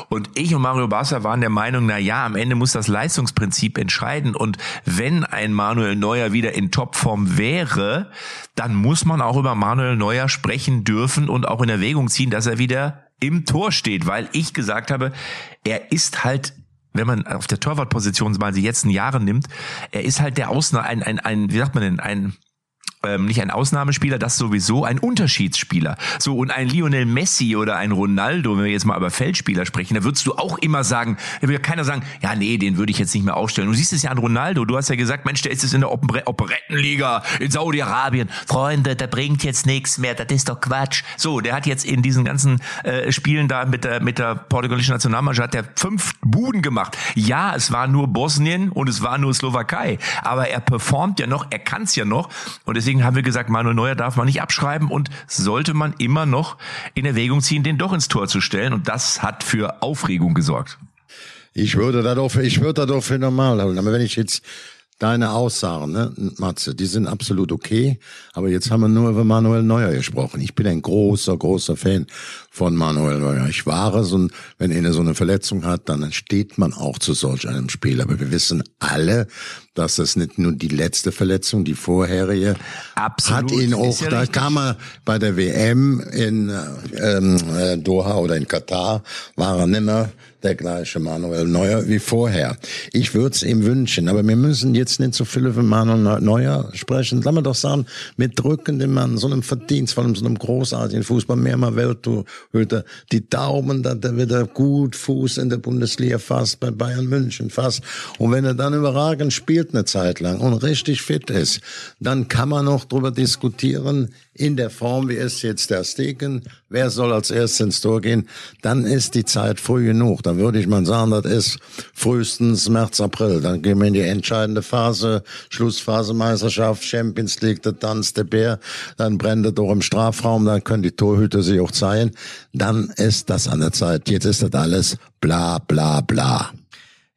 Und ich und Mario Basler waren der Meinung, na ja, am Ende muss das Leistungsprinzip entscheiden und wenn ein Manuel Neuer wieder in Topform wäre, dann muss man auch über Manuel Neuer sprechen dürfen und auch in Erwägung ziehen, dass er wieder im Tor steht, weil ich gesagt habe, er ist halt wenn man auf der Torwartposition mal die letzten Jahre nimmt, er ist halt der Ausna ein, ein, ein, wie sagt man denn, ein ähm, nicht ein Ausnahmespieler, das sowieso ein Unterschiedsspieler. So und ein Lionel Messi oder ein Ronaldo, wenn wir jetzt mal über Feldspieler sprechen, da würdest du auch immer sagen, da würde keiner sagen, ja nee, den würde ich jetzt nicht mehr aufstellen. Du siehst es ja an Ronaldo, du hast ja gesagt, Mensch, der ist jetzt in der Oper Operettenliga in Saudi-Arabien. Freunde, der bringt jetzt nichts mehr, das ist doch Quatsch. So, der hat jetzt in diesen ganzen äh, Spielen da mit der mit der portugiesischen Nationalmannschaft hat der fünf Buden gemacht. Ja, es war nur Bosnien und es war nur Slowakei, aber er performt ja noch, er kann es ja noch und deswegen haben wir gesagt, Manuel Neuer darf man nicht abschreiben und sollte man immer noch in Erwägung ziehen, den doch ins Tor zu stellen. Und das hat für Aufregung gesorgt. Ich würde da doch, ich würde da doch für normal halten. Aber wenn ich jetzt deine Aussagen, ne, Matze, die sind absolut okay. Aber jetzt haben wir nur über Manuel Neuer gesprochen. Ich bin ein großer, großer Fan von Manuel Neuer. Ich war es und wenn einer so eine Verletzung hat, dann steht man auch zu solch einem Spiel. Aber wir wissen alle, dass das nicht nur die letzte Verletzung, die vorherige, Absolut. hat ihn auch, ja da richtig. kam er bei der WM in ähm, äh, Doha oder in Katar, war er nimmer der gleiche Manuel Neuer wie vorher. Ich würde es ihm wünschen, aber wir müssen jetzt nicht so viel über Manuel Neuer sprechen. Lass mal doch sagen, wir drücken dem Mann so einem Verdienst, allem so einem großartigen Fußball, mehrmal Welttorhüter, die Daumen, dass er wieder gut Fuß in der Bundesliga fasst, bei Bayern München fasst. Und wenn er dann überragend spielt eine Zeit lang und richtig fit ist, dann kann man noch drüber diskutieren, in der Form, wie es jetzt der Stegen, wer soll als erstes ins Tor gehen, dann ist die Zeit früh genug. Dann würde ich mal sagen, das ist frühestens März, April. Dann gehen wir in die entscheidende Phase, Schlussphase Meisterschaft, Champions League, der Tanz der Bär, dann brennt es doch im Strafraum, dann können die Torhüter sich auch zeigen. Dann ist das an der Zeit. Jetzt ist das alles bla bla bla.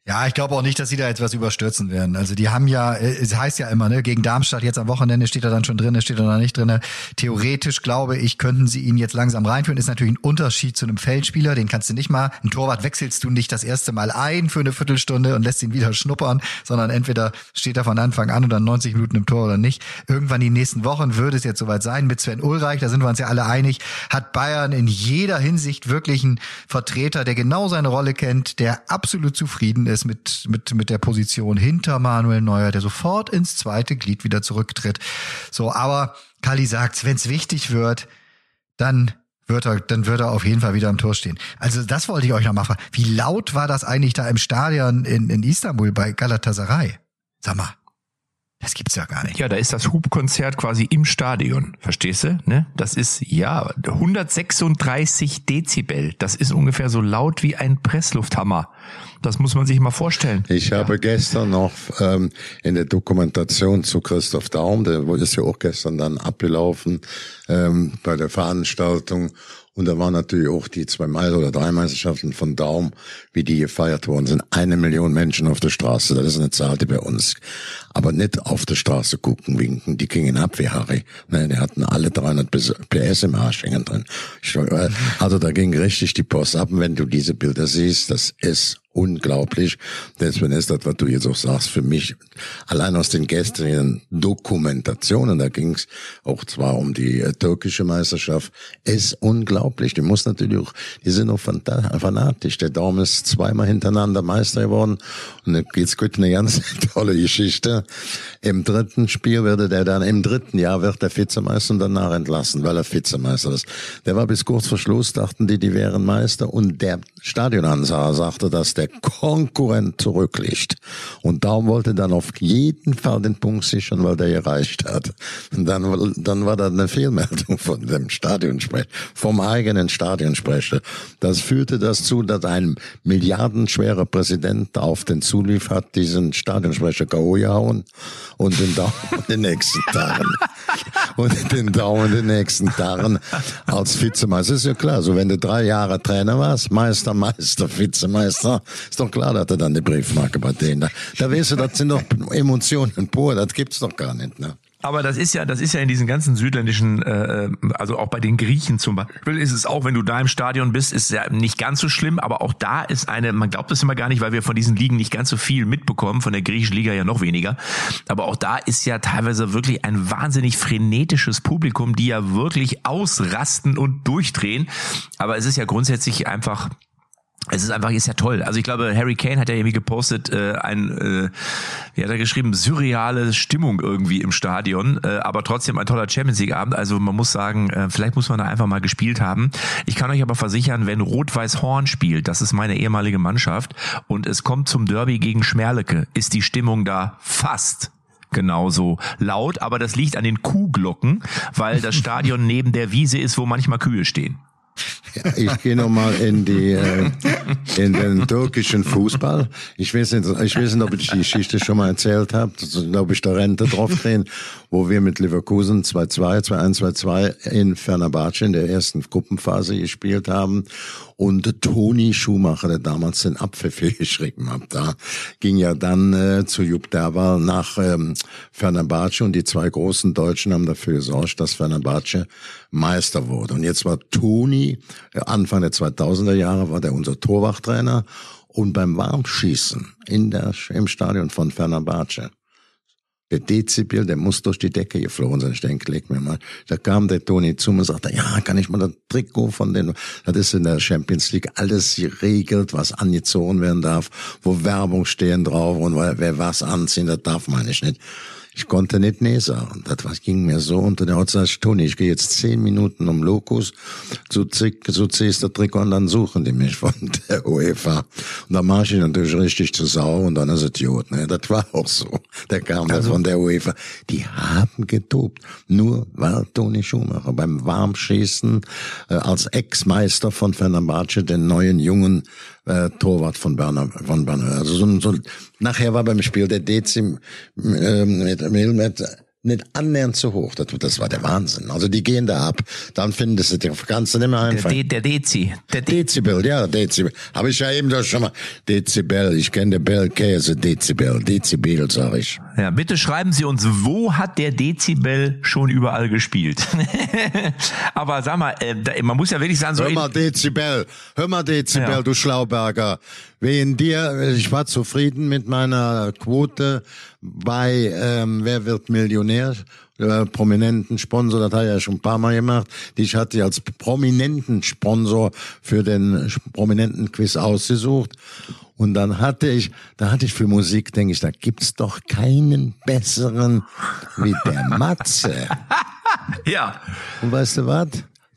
Ja, ich glaube auch nicht, dass sie da jetzt was überstürzen werden. Also die haben ja, äh, es heißt ja immer, ne, gegen Darmstadt jetzt am Wochenende steht er dann schon drin, steht er noch nicht drin. Theoretisch glaube ich, könnten sie ihn jetzt langsam reinführen. Ist natürlich ein Unterschied zu einem Feldspieler, den kannst du nicht mal, ein Torwart wechselst du nicht das erste Mal ein für eine Viertelstunde und lässt ihn wieder schnuppern, sondern entweder steht er von Anfang an oder 90 Minuten im Tor oder nicht. Irgendwann die nächsten Wochen würde es jetzt soweit sein mit Sven Ulreich, da sind wir uns ja alle einig, hat Bayern in jeder Hinsicht wirklich einen Vertreter, der genau seine Rolle kennt, der absolut zufrieden ist mit, mit, mit der Position hinter Manuel Neuer, der sofort ins zweite Glied wieder zurücktritt. So, aber Kali sagt, wenn es wichtig wird, dann wird er, dann wird er auf jeden Fall wieder am Tor stehen. Also das wollte ich euch noch mal fragen. Wie laut war das eigentlich da im Stadion in, in Istanbul bei Galatasaray? Sag mal, das gibt's ja gar nicht. Ja, da ist das Hubkonzert quasi im Stadion. Verstehst du? Ne? Das ist, ja, 136 Dezibel. Das ist ungefähr so laut wie ein Presslufthammer. Das muss man sich mal vorstellen. Ich habe gestern noch ähm, in der Dokumentation zu Christoph Daum, der ist ja auch gestern dann abgelaufen ähm, bei der Veranstaltung. Und da waren natürlich auch die zwei Meister oder drei Meisterschaften von Daum, wie die gefeiert worden sind. Eine Million Menschen auf der Straße, das ist eine Zahl, die bei uns aber nicht auf der Straße gucken, winken, die gingen ab wie Harry. Nein, die hatten alle 300 PS im Arsch hängen drin. Äh, also da ging richtig die Post ab. Und wenn du diese Bilder siehst, das ist unglaublich. Deswegen ist das, was du jetzt auch sagst, für mich allein aus den gestrigen Dokumentationen, da ging es auch zwar um die äh, türkische Meisterschaft, ist unglaublich. Die muss natürlich auch, die sind auch fanatisch. Der Daumen ist zweimal hintereinander Meister geworden und jetzt gibt eine ganz tolle Geschichte. Im dritten Spiel würde der dann, im dritten Jahr wird der Vizemeister und danach entlassen, weil er Vizemeister ist. Der war bis kurz vor Schluss, dachten die, die wären Meister und der Stadionansager sagte, dass der Konkurrent zurückliegt. Und darum wollte dann auf jeden Fall den Punkt sichern, weil der erreicht hat. Und dann, dann war da eine Fehlmeldung von dem Stadionsprecher, vom eigenen Stadionsprecher. Das führte dazu, dass ein milliardenschwerer Präsident auf den Zulief hat, diesen Stadionsprecher K.O. gehauen und den in den nächsten Tagen. und den in den nächsten Tagen als Vizemeister. ist ja klar, so wenn du drei Jahre Trainer warst, Meister, Meister, Vizemeister, ist doch klar, dass er dann die Briefmarke bei denen. Da, da weißt du, das sind doch Emotionen pur, das gibt's doch gar nicht. Ne? Aber das ist ja, das ist ja in diesen ganzen südländischen, äh, also auch bei den Griechen zum Beispiel, ist es auch, wenn du da im Stadion bist, ist ja nicht ganz so schlimm, aber auch da ist eine, man glaubt das immer gar nicht, weil wir von diesen Ligen nicht ganz so viel mitbekommen, von der griechischen Liga ja noch weniger. Aber auch da ist ja teilweise wirklich ein wahnsinnig frenetisches Publikum, die ja wirklich ausrasten und durchdrehen. Aber es ist ja grundsätzlich einfach es ist einfach, ist ja toll. Also ich glaube, Harry Kane hat ja irgendwie gepostet, äh, ein, äh, wie hat er geschrieben, surreale Stimmung irgendwie im Stadion, äh, aber trotzdem ein toller Champions League Abend. Also man muss sagen, äh, vielleicht muss man da einfach mal gespielt haben. Ich kann euch aber versichern, wenn Rot-Weiß Horn spielt, das ist meine ehemalige Mannschaft, und es kommt zum Derby gegen Schmerlecke, ist die Stimmung da fast genauso laut, aber das liegt an den Kuhglocken, weil das Stadion neben der Wiese ist, wo manchmal Kühe stehen. Ich gehe nochmal in die äh, in den türkischen Fußball. Ich weiß nicht, ich weiß nicht, ob ich die Geschichte schon mal erzählt habe, glaube ich, der Rente drauf drehen, wo wir mit Leverkusen 2-2, 2-1, 2-2 in Fernabace in der ersten Gruppenphase gespielt haben und Toni Schumacher, der damals den Abpfiff geschrieben hat, da ging ja dann äh, zu Jupp Derwal nach ähm, Fenerbahce und die zwei großen Deutschen haben dafür gesorgt, dass Fenerbahce Meister wurde. Und jetzt war Toni, äh, Anfang der 2000er Jahre war der unser Torwachtrainer und beim Warmschießen in der, im Stadion von Fenerbahce der Dezibel, der muss durch die Decke geflogen sein. Ich denke, leg mir mal. Da kam der Toni zu mir und sagte, ja, kann ich mal das Trikot von den, das ist in der Champions League alles geregelt, was angezogen werden darf, wo Werbung stehen drauf und wer was anziehen, das darf man nicht. Ich konnte nicht nee sagen. Das ging mir so unter der Haut. Ich, Toni, ich gehe jetzt zehn Minuten um Lokus, so, zick, so ziehst der Trikot und dann suchen die mich von der UEFA. Und dann mach ich natürlich richtig zu Sau und dann ist es gut. Ne? Das war auch so. Der kam also, von der UEFA. Die haben getobt. Nur weil Toni Schumacher beim Warmschießen äh, als Ex-Meister von Fenerbahce den neuen jungen äh, Torwart von Berner, von Berner. Also so, so, nachher war beim Spiel der Dezim äh, mit, mit nicht annähernd zu hoch. Das, das war der Wahnsinn. Also die gehen da ab. Dann findest du, die du nicht mehr einfach. Der, der Dezi. Der De Dezibel, ja, Dezibel. Habe ich ja eben doch schon mal. Dezibel, ich kenne den Bellkäse, Dezibel, Dezibel, sag ich. Ja, bitte schreiben Sie uns, wo hat der Dezibel schon überall gespielt? Aber sag mal, äh, man muss ja wirklich sagen, so... Hör mal Dezibel, hör mal Dezibel, ja. du Schlauberger. Wegen dir, ich war zufrieden mit meiner Quote bei ähm, Wer wird Millionär? Äh, prominenten Sponsor, das hat er ja schon ein paar Mal gemacht. Ich hatte als prominenten Sponsor für den prominenten Quiz ausgesucht. Und dann hatte ich, da hatte ich für Musik, denke ich, da gibt's doch keinen besseren wie der Matze. ja. Und weißt du was?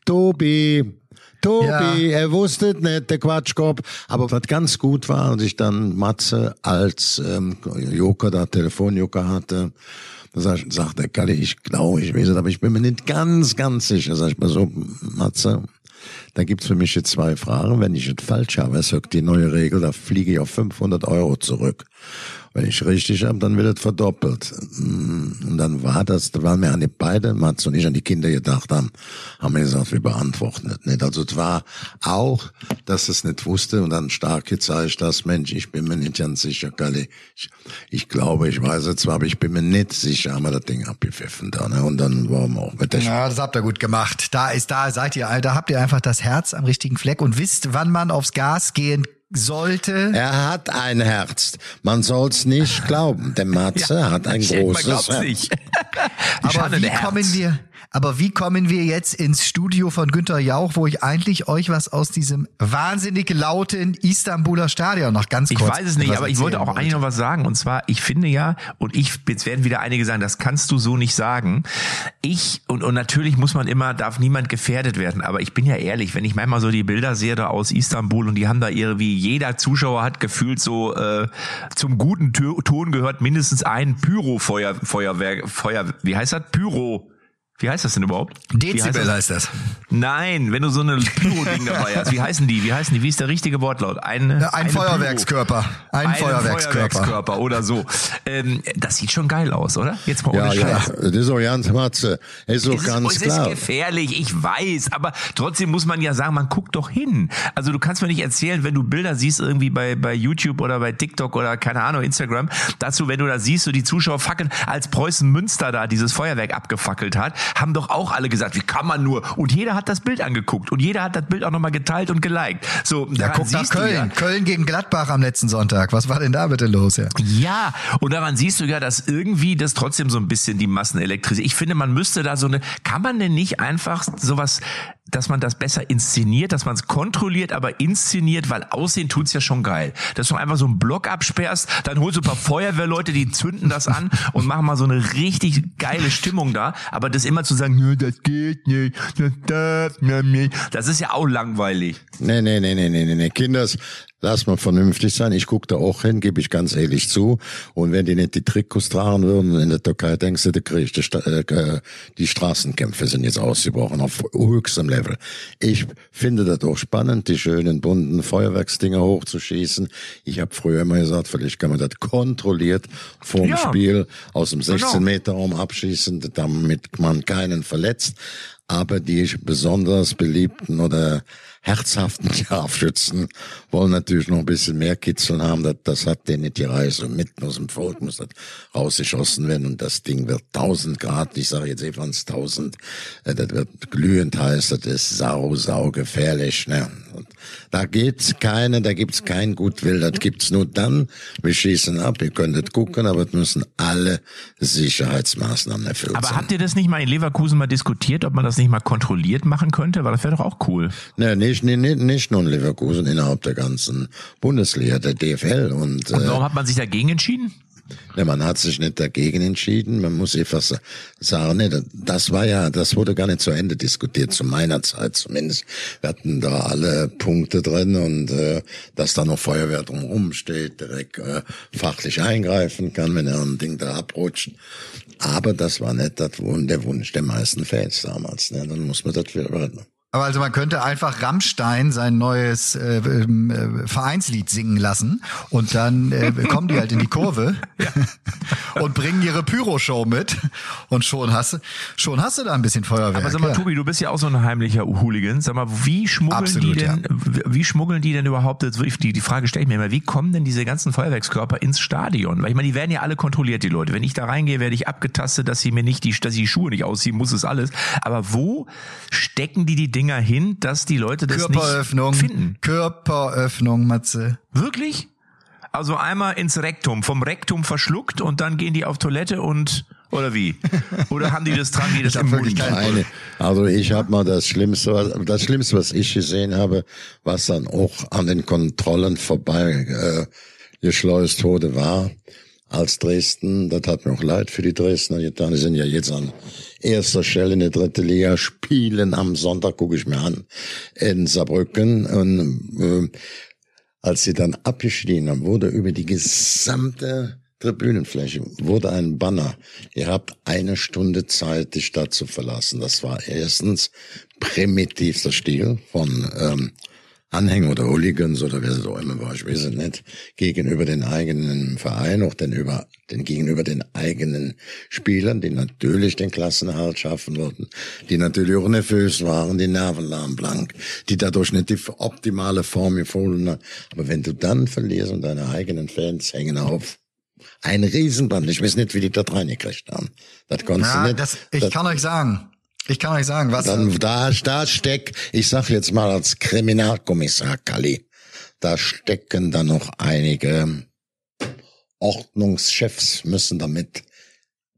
Tobi, Tobi, ja. er wusste nicht, der Quatschkopf. Aber was ganz gut war, als ich dann Matze als ähm, Joker, da Telefonjoker hatte, da sagt, sagt der Kalle, ich glaube, ich weiß es, aber ich bin mir nicht ganz, ganz sicher. Sag ich mal so, Matze, da gibt's für mich jetzt zwei Fragen. Wenn ich es falsch habe, sagt die neue Regel, da fliege ich auf 500 Euro zurück. Wenn ich richtig habe, dann wird es verdoppelt. Mm, Und dann war das, da waren wir an die beide, Mats und ich an die Kinder gedacht haben, haben wir gesagt, wir beantworten das nicht. Also es war auch, dass es nicht wusste und dann stark gezeigt, dass Mensch, ich bin mir nicht ganz sicher, Galli. Ich, ich glaube, ich weiß es zwar, aber ich bin mir nicht sicher, haben wir das Ding abgepfiffen da, ne? Und dann waren wir auch mit der Ja, das habt ihr gut gemacht. Da ist, da seid ihr, da habt ihr einfach das Herz am richtigen Fleck und wisst, wann man aufs Gas gehen sollte. Er hat ein Herz. Man soll's nicht glauben. Der Matze hat ein großes Herz. nicht. Aber Schade, wie kommen wir, aber wie kommen wir jetzt ins Studio von Günter Jauch, wo ich eigentlich euch was aus diesem wahnsinnig lauten Istanbuler Stadion noch ganz Ich kurz weiß es nicht, aber ich wollte auch eigentlich noch was sagen. Und zwar, ich finde ja, und ich, jetzt werden wieder einige sagen, das kannst du so nicht sagen. Ich, und, und natürlich muss man immer, darf niemand gefährdet werden. Aber ich bin ja ehrlich, wenn ich manchmal so die Bilder sehe da aus Istanbul und die haben da ihre, wie jeder Zuschauer hat gefühlt so, äh, zum guten Ton gehört mindestens ein Pyro-Feuer, Feuerwerk, Feuer, wie heißt das? Pyro. Wie heißt das denn überhaupt? Dezibel das? heißt das. Nein, wenn du so eine Pyro-Ding dabei hast. Wie heißen die? Wie heißen die? Wie ist der richtige Wortlaut? Ein eine Feuerwerkskörper. Ein Ein Feuerwerkskörper. Feuerwerkskörper oder so. Ähm, das sieht schon geil aus, oder? Jetzt mal Ja, ohne ja, Scheiß. das ist auch ganz Matze. Ist doch Es ist, ganz es klar. ist gefährlich, ich weiß, aber trotzdem muss man ja sagen, man guckt doch hin. Also du kannst mir nicht erzählen, wenn du Bilder siehst irgendwie bei, bei YouTube oder bei TikTok oder keine Ahnung, Instagram, dazu, wenn du da siehst, so die Zuschauer fackeln, als Preußen Münster da dieses Feuerwerk abgefackelt hat, haben doch auch alle gesagt, wie kann man nur? Und jeder hat das Bild angeguckt und jeder hat das Bild auch nochmal geteilt und geliked. So, Ja, guck nach Köln. ja, Köln gegen Gladbach am letzten Sonntag. Was war denn da bitte los? Ja? Ja, und daran siehst du ja, dass irgendwie das trotzdem so ein bisschen die Massen elektrisiert. Ich finde, man müsste da so eine, kann man denn nicht einfach sowas, dass man das besser inszeniert, dass man es kontrolliert, aber inszeniert, weil aussehen tut's ja schon geil. Dass du einfach so einen Block absperrst, dann holst du ein paar Feuerwehrleute, die zünden das an und machen mal so eine richtig geile Stimmung da. Aber das immer zu sagen, "Nö, das geht nicht, das darf man nicht, das ist ja auch langweilig. Nee, nee, nee, nee, nee, nee, nee. Kinders, lass mal vernünftig sein. Ich guck da auch hin, gebe ich ganz ehrlich zu. Und wenn die nicht die Trikots tragen würden in der Türkei, denkst du, der Krieg, die, Sta- äh, die Straßenkämpfe sind jetzt ausgebrochen auf höchstem Level. Ich finde das auch spannend, die schönen bunten Feuerwerksdinger hochzuschießen. Ich habe früher immer gesagt, vielleicht kann man das kontrolliert vorm Ja. Spiel aus dem 16 Genau. Abschießen, damit man keinen verletzt. Aber die besonders beliebten oder herzhaften Scharfschützen wollen natürlich noch ein bisschen mehr Kitzeln haben. Das, das hat denen nicht gereicht. Und mitten aus dem Volk muss das rausgeschossen werden. Und das Ding wird 1000 Grad. Ich sage jetzt eben 1000. Äh, Das wird glühend heiß. Das ist sau, sau gefährlich. Ne? Und da gibt's keine, da gibt's kein Gutwill. Das gibt's nur dann. Wir schießen ab. Ihr könntet gucken, aber es müssen alle Sicherheitsmaßnahmen erfüllt Aber sein. habt ihr das nicht mal in Leverkusen mal diskutiert, ob man das nicht mal kontrolliert machen könnte? Weil das wäre doch auch cool. Ne, nicht, nicht, nicht, nur in Leverkusen, innerhalb der ganzen Bundesliga, der DFL. Und, Und äh, warum hat man sich dagegen entschieden? Ne, man hat sich nicht dagegen entschieden. Man muss einfach sa- sagen, ne, das- war ja, das wurde gar nicht zu Ende diskutiert, zu meiner Zeit zumindest. Wir hatten da alle Punkte drin und äh, dass da noch Feuerwehr drumherum steht, direkt äh, fachlich eingreifen kann, wenn er ein Ding da abrutscht. Aber das war nicht das der Wunsch der meisten Fans damals. Ne? Dann muss man das wieder Aber also man könnte einfach Rammstein sein neues äh, ähm, äh, Vereinslied singen lassen und dann äh, kommen die halt in die Kurve und bringen ihre Pyro-Show mit und schon hast du schon hast du da ein bisschen Feuerwerk. Aber sag mal, ja. Tobi, du bist ja auch so ein heimlicher Hooligan. Sag mal, wie schmuggeln Absolut, die denn, wie schmuggeln die denn überhaupt, die, die Frage stelle ich mir immer, wie kommen denn diese ganzen Feuerwerkskörper ins Stadion? Weil ich meine, die werden ja alle kontrolliert, die Leute. Wenn ich da reingehe, werde ich abgetastet, dass sie mir nicht die, dass sie die Schuhe nicht ausziehen, muss es alles. Aber wo stecken die die Dinger hin, dass die Leute das Körperöffnung, nicht finden? Körperöffnung, Matze. Wirklich? Also einmal ins Rektum, vom Rektum verschluckt und dann gehen die auf Toilette und oder wie? Oder haben die das dran, die das im wirklich Mund? keine- Eine, also ich habe mal das Schlimmste, was- das Schlimmste, was ich gesehen habe, was dann auch an den Kontrollen vorbei äh, geschleust wurde, war, als Dresden, das hat mir auch leid für die Dresdner die sind ja jetzt an erster Stelle in der dritte Liga, spielen am Sonntag, gucke ich mir an, in Saarbrücken und äh, als sie dann abgestiegen haben, wurde über die gesamte Tribünenfläche wurde ein Banner. Ihr habt eine Stunde Zeit, die Stadt zu verlassen. Das war erstens primitivster Stil von ähm, Anhänger oder Hooligans oder wer es auch immer war, ich weiß es nicht, gegenüber den eigenen Verein, auch den über, den gegenüber den eigenen Spielern, die natürlich den Klassenerhalt schaffen wollten, die natürlich auch nervös waren, die Nerven lagen blank, die dadurch nicht die optimale Form gefunden haben. Aber wenn du dann verlierst und deine eigenen Fans hängen auf, ein Riesenband. Ich weiß nicht, wie die da reingekriegt haben. Das konntest Ja, du nicht. das, ich das, kann euch sagen. Ich kann euch sagen, was. dann, da, da steckt, ich sag jetzt mal als Kriminalkommissar Kalli, da stecken da noch einige Ordnungschefs müssen damit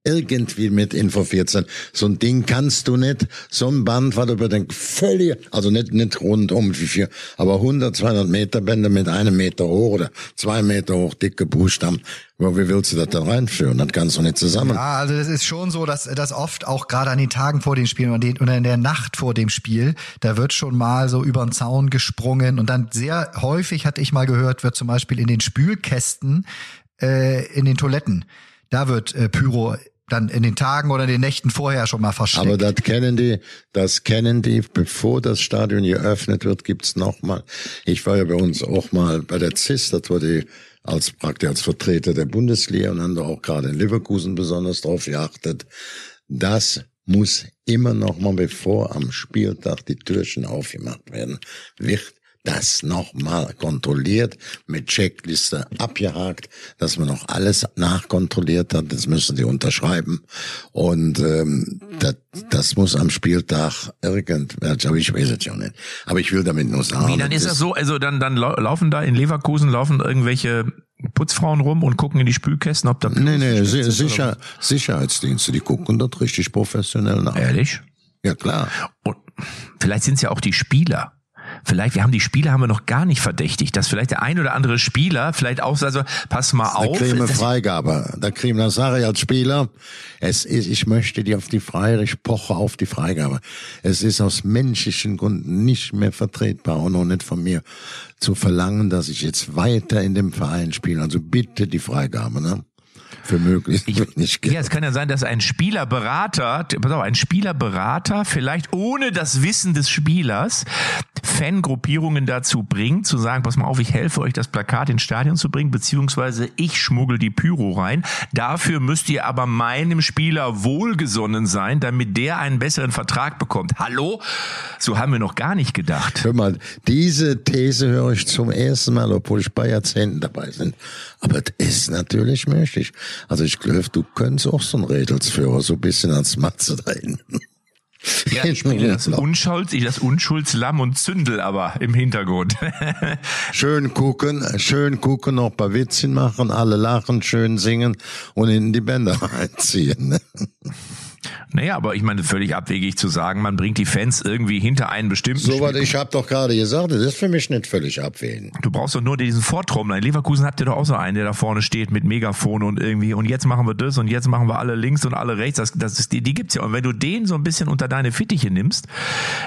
irgendwie mit involviert sein. So ein Ding kannst du nicht, so ein Band, was über den völlig, also nicht, nicht rundum wie viel, aber 100, 200 Meter Bänder mit einem Meter hoch oder zwei Meter hoch dicke Buchstaben. Wie willst du das da reinführen? Das kannst du nicht zusammen. Ja, also das ist schon so, dass das oft auch gerade an den Tagen vor den Spielen oder, oder in der Nacht vor dem Spiel, da wird schon mal so über den Zaun gesprungen und dann sehr häufig, hatte ich mal gehört, wird zum Beispiel in den Spülkästen, äh, in den Toiletten, da wird äh, Pyro dann in den Tagen oder in den Nächten vorher schon mal versteckt. Aber das kennen die, das kennen die, bevor das Stadion geöffnet wird, gibt's noch mal. Ich war ja bei uns auch mal bei der CIS, das war die als praktisch als Vertreter der Bundesliga und haben da auch gerade in Leverkusen besonders drauf geachtet. Das muss immer noch mal, bevor am Spieltag die Türchen aufgemacht werden, wird das nochmal kontrolliert, mit Checkliste abgehakt, dass man noch alles nachkontrolliert hat, das müssen die unterschreiben. Und ähm, das, das muss am Spieltag irgendwelche, aber ich weiß es ja nicht. Aber ich will damit nur sagen. Wie, dann ist das so, also dann, dann lau- laufen da in Leverkusen laufen irgendwelche Putzfrauen rum und gucken in die Spülkästen, ob da Nee, nee, Pyros si sicher, Sicherheitsdienste, die gucken dort richtig professionell nach. Ehrlich? Ja, klar. Und vielleicht sind es ja auch die Spieler. Vielleicht, wir haben die Spieler haben wir noch gar nicht verdächtigt, dass vielleicht der ein oder andere Spieler vielleicht auch, also pass mal Da auf. kriegen wir das- Freigabe. Da kriegen wir, das sage ich als Spieler, es ist, ich möchte die auf die Freigabe, ich poche auf die Freigabe. Es ist aus menschlichen Gründen nicht mehr vertretbar und auch nicht von mir zu verlangen, dass ich jetzt weiter in dem Verein spiele. Also bitte die Freigabe, ne? Für möglichst wenig Geld. Ja, es kann ja sein, dass ein Spielerberater, pass auf, ein Spielerberater vielleicht ohne das Wissen des Spielers Fangruppierungen dazu bringt, zu sagen, pass mal auf, ich helfe euch, das Plakat ins Stadion zu bringen, beziehungsweise ich schmuggel die Pyro rein. Dafür müsst ihr aber meinem Spieler wohlgesonnen sein, damit der einen besseren Vertrag bekommt. Hallo? So haben wir noch gar nicht gedacht. Hör mal, diese These höre ich zum ersten Mal, obwohl ich bei Jahrzehnten dabei bin. Aber das ist natürlich möglich. Also ich glaube, du könntest auch so ein Rädelsführer, so ein bisschen als Matze da hinten. Ja, ich spiele das Unschulds, ich das Unschuldslamm und Zündel aber im Hintergrund. Schön gucken, schön gucken, noch ein paar Witzchen machen, alle lachen, schön singen und in die Bänder reinziehen. Naja, aber ich meine, völlig abwegig zu sagen, man bringt die Fans irgendwie hinter einen bestimmten So was, ich habe doch gerade gesagt, das ist für mich nicht völlig abwägen. Du brauchst doch nur diesen Vortrommler. In Leverkusen habt ihr doch auch so einen, der da vorne steht mit Megafon und irgendwie und jetzt machen wir das und jetzt machen wir alle links und alle rechts. Das, das ist, die, die gibt's ja. Und wenn du den so ein bisschen unter deine Fittiche nimmst,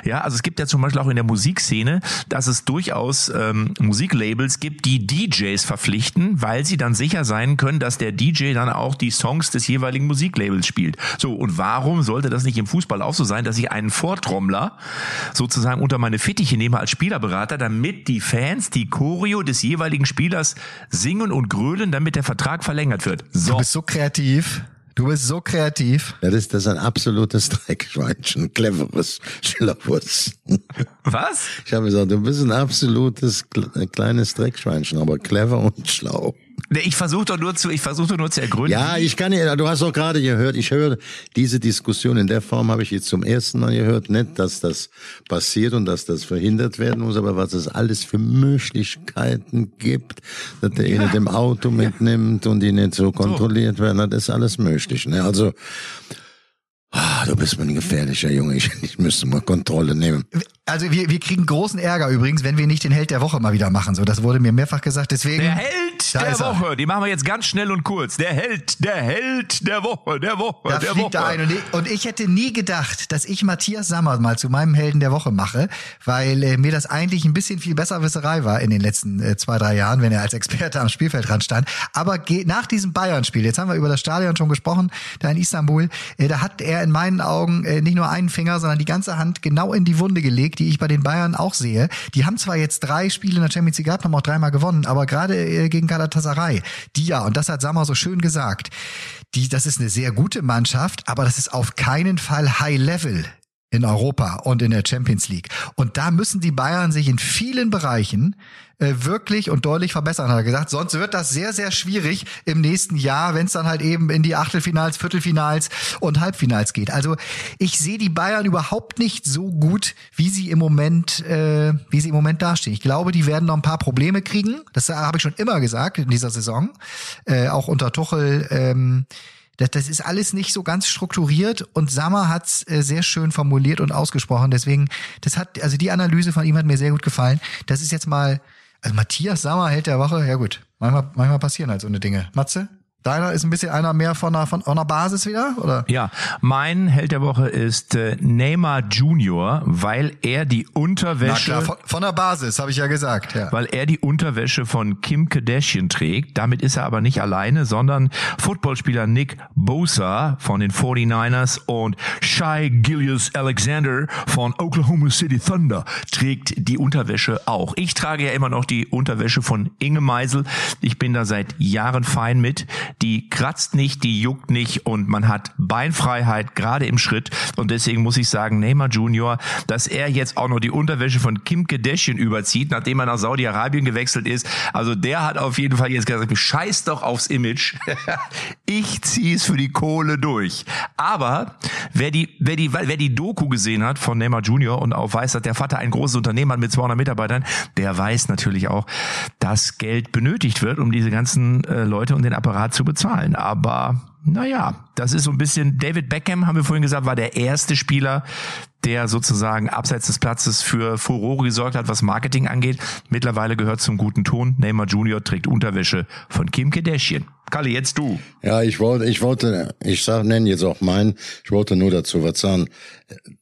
ja, also es gibt ja zum Beispiel auch in der Musikszene, dass es durchaus ähm, Musiklabels gibt, die DJs verpflichten, weil sie dann sicher sein können, dass der DJ dann auch die Songs des jeweiligen Musiklabels spielt. So, und warum sollte das nicht im Fußball auch so sein, dass ich einen Vortrommler sozusagen unter meine Fittiche nehme als Spielerberater, damit die Fans die Choreo des jeweiligen Spielers singen und grölen, damit der Vertrag verlängert wird. Du So. bist so kreativ. Du bist so kreativ. Das ist, das ist ein absolutes Dreckschweinchen, cleveres, schlaues. Was? Ich habe gesagt, du bist ein absolutes kle- kleines Dreckschweinchen, aber clever und schlau. Ich versuche doch nur zu, ich versuche nur zu ergründen. Ja, ich kann ja, du hast doch gerade gehört, ich höre diese Diskussion in der Form habe ich jetzt zum ersten Mal gehört, nicht, dass das passiert und dass das verhindert werden muss, aber was es alles für Möglichkeiten gibt, dass der eine dem Auto mitnimmt und die nicht so kontrolliert werden, das ist alles möglich. Ne? Also, ah, du bist mir ein gefährlicher Junge, ich, ich müsste mal Kontrolle nehmen. Also wir, wir kriegen großen Ärger übrigens, wenn wir nicht den Held der Woche mal wieder machen. So, das wurde mir mehrfach gesagt. Deswegen. Der Held der er. Woche, die machen wir jetzt ganz schnell und kurz. Der Held, der Held der Woche, der Woche, Da der fliegt Woche. er ein. Und ich, und ich hätte nie gedacht, dass ich Matthias Sammer mal zu meinem Helden der Woche mache, weil äh, mir das eigentlich ein bisschen viel Besserwisserei war in den letzten äh, zwei, drei Jahren, wenn er als Experte am Spielfeldrand stand. Aber nach diesem Bayern-Spiel, jetzt haben wir über das Stadion schon gesprochen, da in Istanbul, äh, da hat er in meinen Augen äh, nicht nur einen Finger, sondern die ganze Hand genau in die Wunde gelegt, die ich bei den Bayern auch sehe. Die haben zwar jetzt drei Spiele in der Champions League gehabt, haben auch dreimal gewonnen, aber gerade äh, gegen Galatasaray, die ja, und das hat Sammer so schön gesagt, die, das ist eine sehr gute Mannschaft, aber das ist auf keinen Fall High Level in Europa und in der Champions League. Und da müssen die Bayern sich in vielen Bereichen äh, wirklich und deutlich verbessern, hat er gesagt. Sonst wird das sehr, sehr schwierig im nächsten Jahr, wenn es dann halt eben in die Achtelfinals, Viertelfinals und Halbfinals geht. Also ich sehe die Bayern überhaupt nicht so gut, wie sie im Moment, äh, wie sie im Moment dastehen. Ich glaube, die werden noch ein paar Probleme kriegen. Das habe ich schon immer gesagt in dieser Saison, äh, auch unter Tuchel. Ähm, das, das ist alles nicht so ganz strukturiert und Sammer hat's äh, sehr schön formuliert und ausgesprochen. Deswegen, das hat, also die Analyse von ihm hat mir sehr gut gefallen. Das ist jetzt mal, also Matthias Sammer hält der Woche, ja gut, manchmal, manchmal passieren halt so eine Dinge. Matze? Deiner ist ein bisschen einer mehr von einer, von einer Basis wieder, oder? Ja, mein Held der Woche ist äh, Neymar Junior, weil er die Unterwäsche, Na klar, von, von der Basis, habe ich ja gesagt. Ja. weil er die Unterwäsche von Kim Kardashian trägt. Damit ist er aber nicht alleine, sondern Footballspieler Nick Bosa von den 49ers und Shai Gillius Alexander von Oklahoma City Thunder trägt die Unterwäsche auch. Ich trage ja immer noch die Unterwäsche von Inge Meisel. Ich bin da seit Jahren fein mit. Die kratzt nicht, die juckt nicht und man hat Beinfreiheit gerade im Schritt. Und deswegen muss ich sagen, Neymar Junior, dass er jetzt auch noch die Unterwäsche von Kim Kardashian überzieht, nachdem er nach Saudi-Arabien gewechselt ist. Also der hat auf jeden Fall jetzt gesagt, scheiß doch aufs Image. ich zieh's für die Kohle durch. Aber wer die, wer die, wer die Doku gesehen hat von Neymar Junior und auch weiß, dass der Vater ein großes Unternehmen hat mit 200 Mitarbeitern, der weiß natürlich auch, dass Geld benötigt wird, um diese ganzen äh, Leute und den Apparat zu bezahlen. Aber naja, das ist so ein bisschen, David Beckham, haben wir vorhin gesagt, war der erste Spieler, der sozusagen abseits des Platzes für Furore gesorgt hat, was Marketing angeht. Mittlerweile gehört zum guten Ton. Neymar Junior trägt Unterwäsche von Kim Kardashian. Kalle, jetzt du. Ja, ich wollte, ich wollte, ich sag, nenne jetzt auch meinen, ich wollte nur dazu was sagen.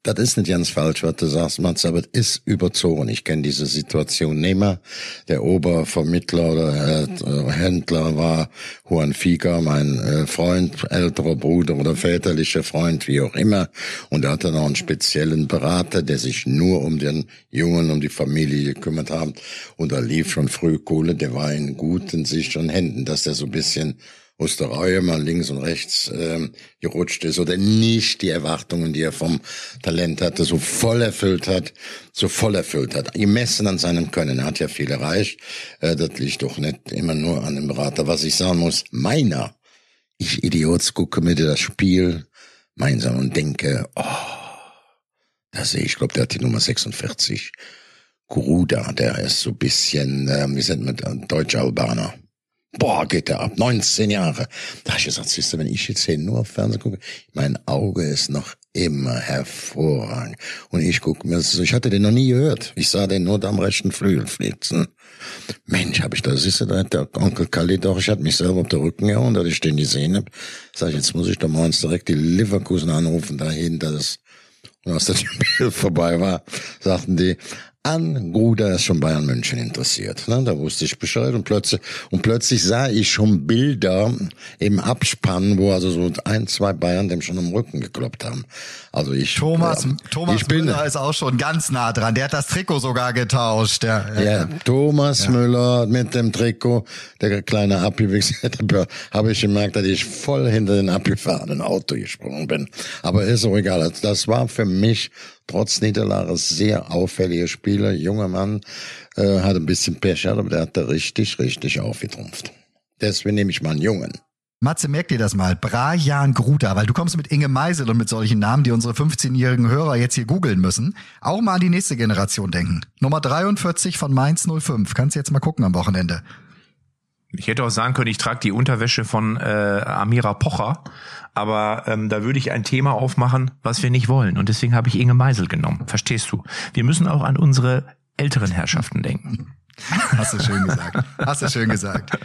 Das ist nicht ganz falsch, was du sagst, Mats, aber es ist überzogen. Ich kenne diese Situation. Nehmer, der Obervermittler oder äh, Händler war Juan Figa, mein äh, Freund, älterer Bruder oder väterlicher Freund, wie auch immer. Und er hatte noch einen speziellen Berater, der sich nur um den Jungen, um die Familie gekümmert hat. Und da lief schon früh Kohle, der war in guten, sicheren Händen, dass der so ein bisschen aus der Reihe mal links und rechts ähm, gerutscht ist oder nicht die Erwartungen, die er vom Talent hatte, so voll erfüllt hat, so voll erfüllt hat. Gemessen an seinem Können. Er hat ja viel erreicht. Äh, das liegt doch nicht immer nur an dem Berater. Was ich sagen muss, meiner, ich Idiots gucke mir das Spiel gemeinsam und denke, oh, da sehe ich, glaube, der hat die Nummer 46. Gruda, der ist so bisschen, äh, wir sind mit äh, Deutsch-Albaner. Boah, geht der ab. 19 Jahre. Da hab ich gesagt, siehst du, wenn ich jetzt hier nur auf Fernsehen gucke, mein Auge ist noch immer hervorragend. Und ich gucke mir das ich hatte den noch nie gehört. Ich sah den nur da am rechten Flügel flitzen. Mensch, hab ich da, siehst du, da hat der Onkel Kalli doch, ich hatte mich selber auf der Rücken gehauen, dass ich den gesehen hab. Sag ich, jetzt muss ich doch morgens direkt die Leverkusen anrufen, dahin, dass und als das Spiel vorbei war, sagten die, an Gruder ist schon Bayern München interessiert. Ne? Da wusste ich Bescheid und plötzlich, und plötzlich sah ich schon Bilder im Abspann, wo also so ein, zwei Bayern dem schon im Rücken gekloppt haben. Also ich, Thomas, äh, Thomas ich bin, Müller ist auch schon ganz nah dran. Der hat das Trikot sogar getauscht. Der, ja, Thomas Müller mit dem Trikot, der kleine Abgewichser, habe ich gemerkt, dass ich voll hinter den abgefahrenen Auto gesprungen bin. Aber ist auch egal. Das war für mich trotz Niederlage sehr auffällige Spieler, junger Mann, äh, hat ein bisschen Pech, aber der hat da richtig, richtig aufgetrumpft. Deswegen nehme ich mal einen Jungen. Matze, merk dir das mal. Brajan Gruda, weil du kommst mit Inge Meisel und mit solchen Namen, die unsere 15-jährigen Hörer jetzt hier googeln müssen, auch mal an die nächste Generation denken. Nummer 43 von Mainz 05. Kannst jetzt mal gucken am Wochenende. Ich hätte auch sagen können, ich trage die Unterwäsche von äh, Amira Pocher, aber ähm, da würde ich ein Thema aufmachen, was wir nicht wollen. Und deswegen habe ich Inge Meisel genommen. Verstehst du? Wir müssen auch an unsere älteren Herrschaften denken. Hast du schön gesagt. Hast du schön gesagt.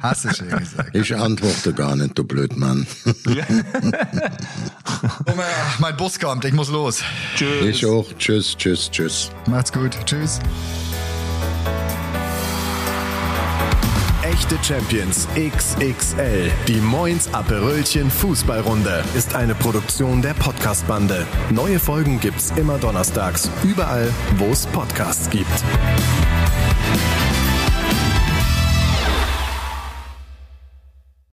Hast du schön gesagt. Ich antworte gar nicht, du Blödmann. Oh, mein Bus kommt, ich muss los. Tschüss. Ich auch. Tschüss, tschüss, tschüss. Macht's gut. Tschüss. Echte Champions XXL. Die Moins Aperölchen Fußballrunde ist eine Produktion der Podcastbande. Neue Folgen gibt's immer donnerstags, überall, wo es Podcasts gibt.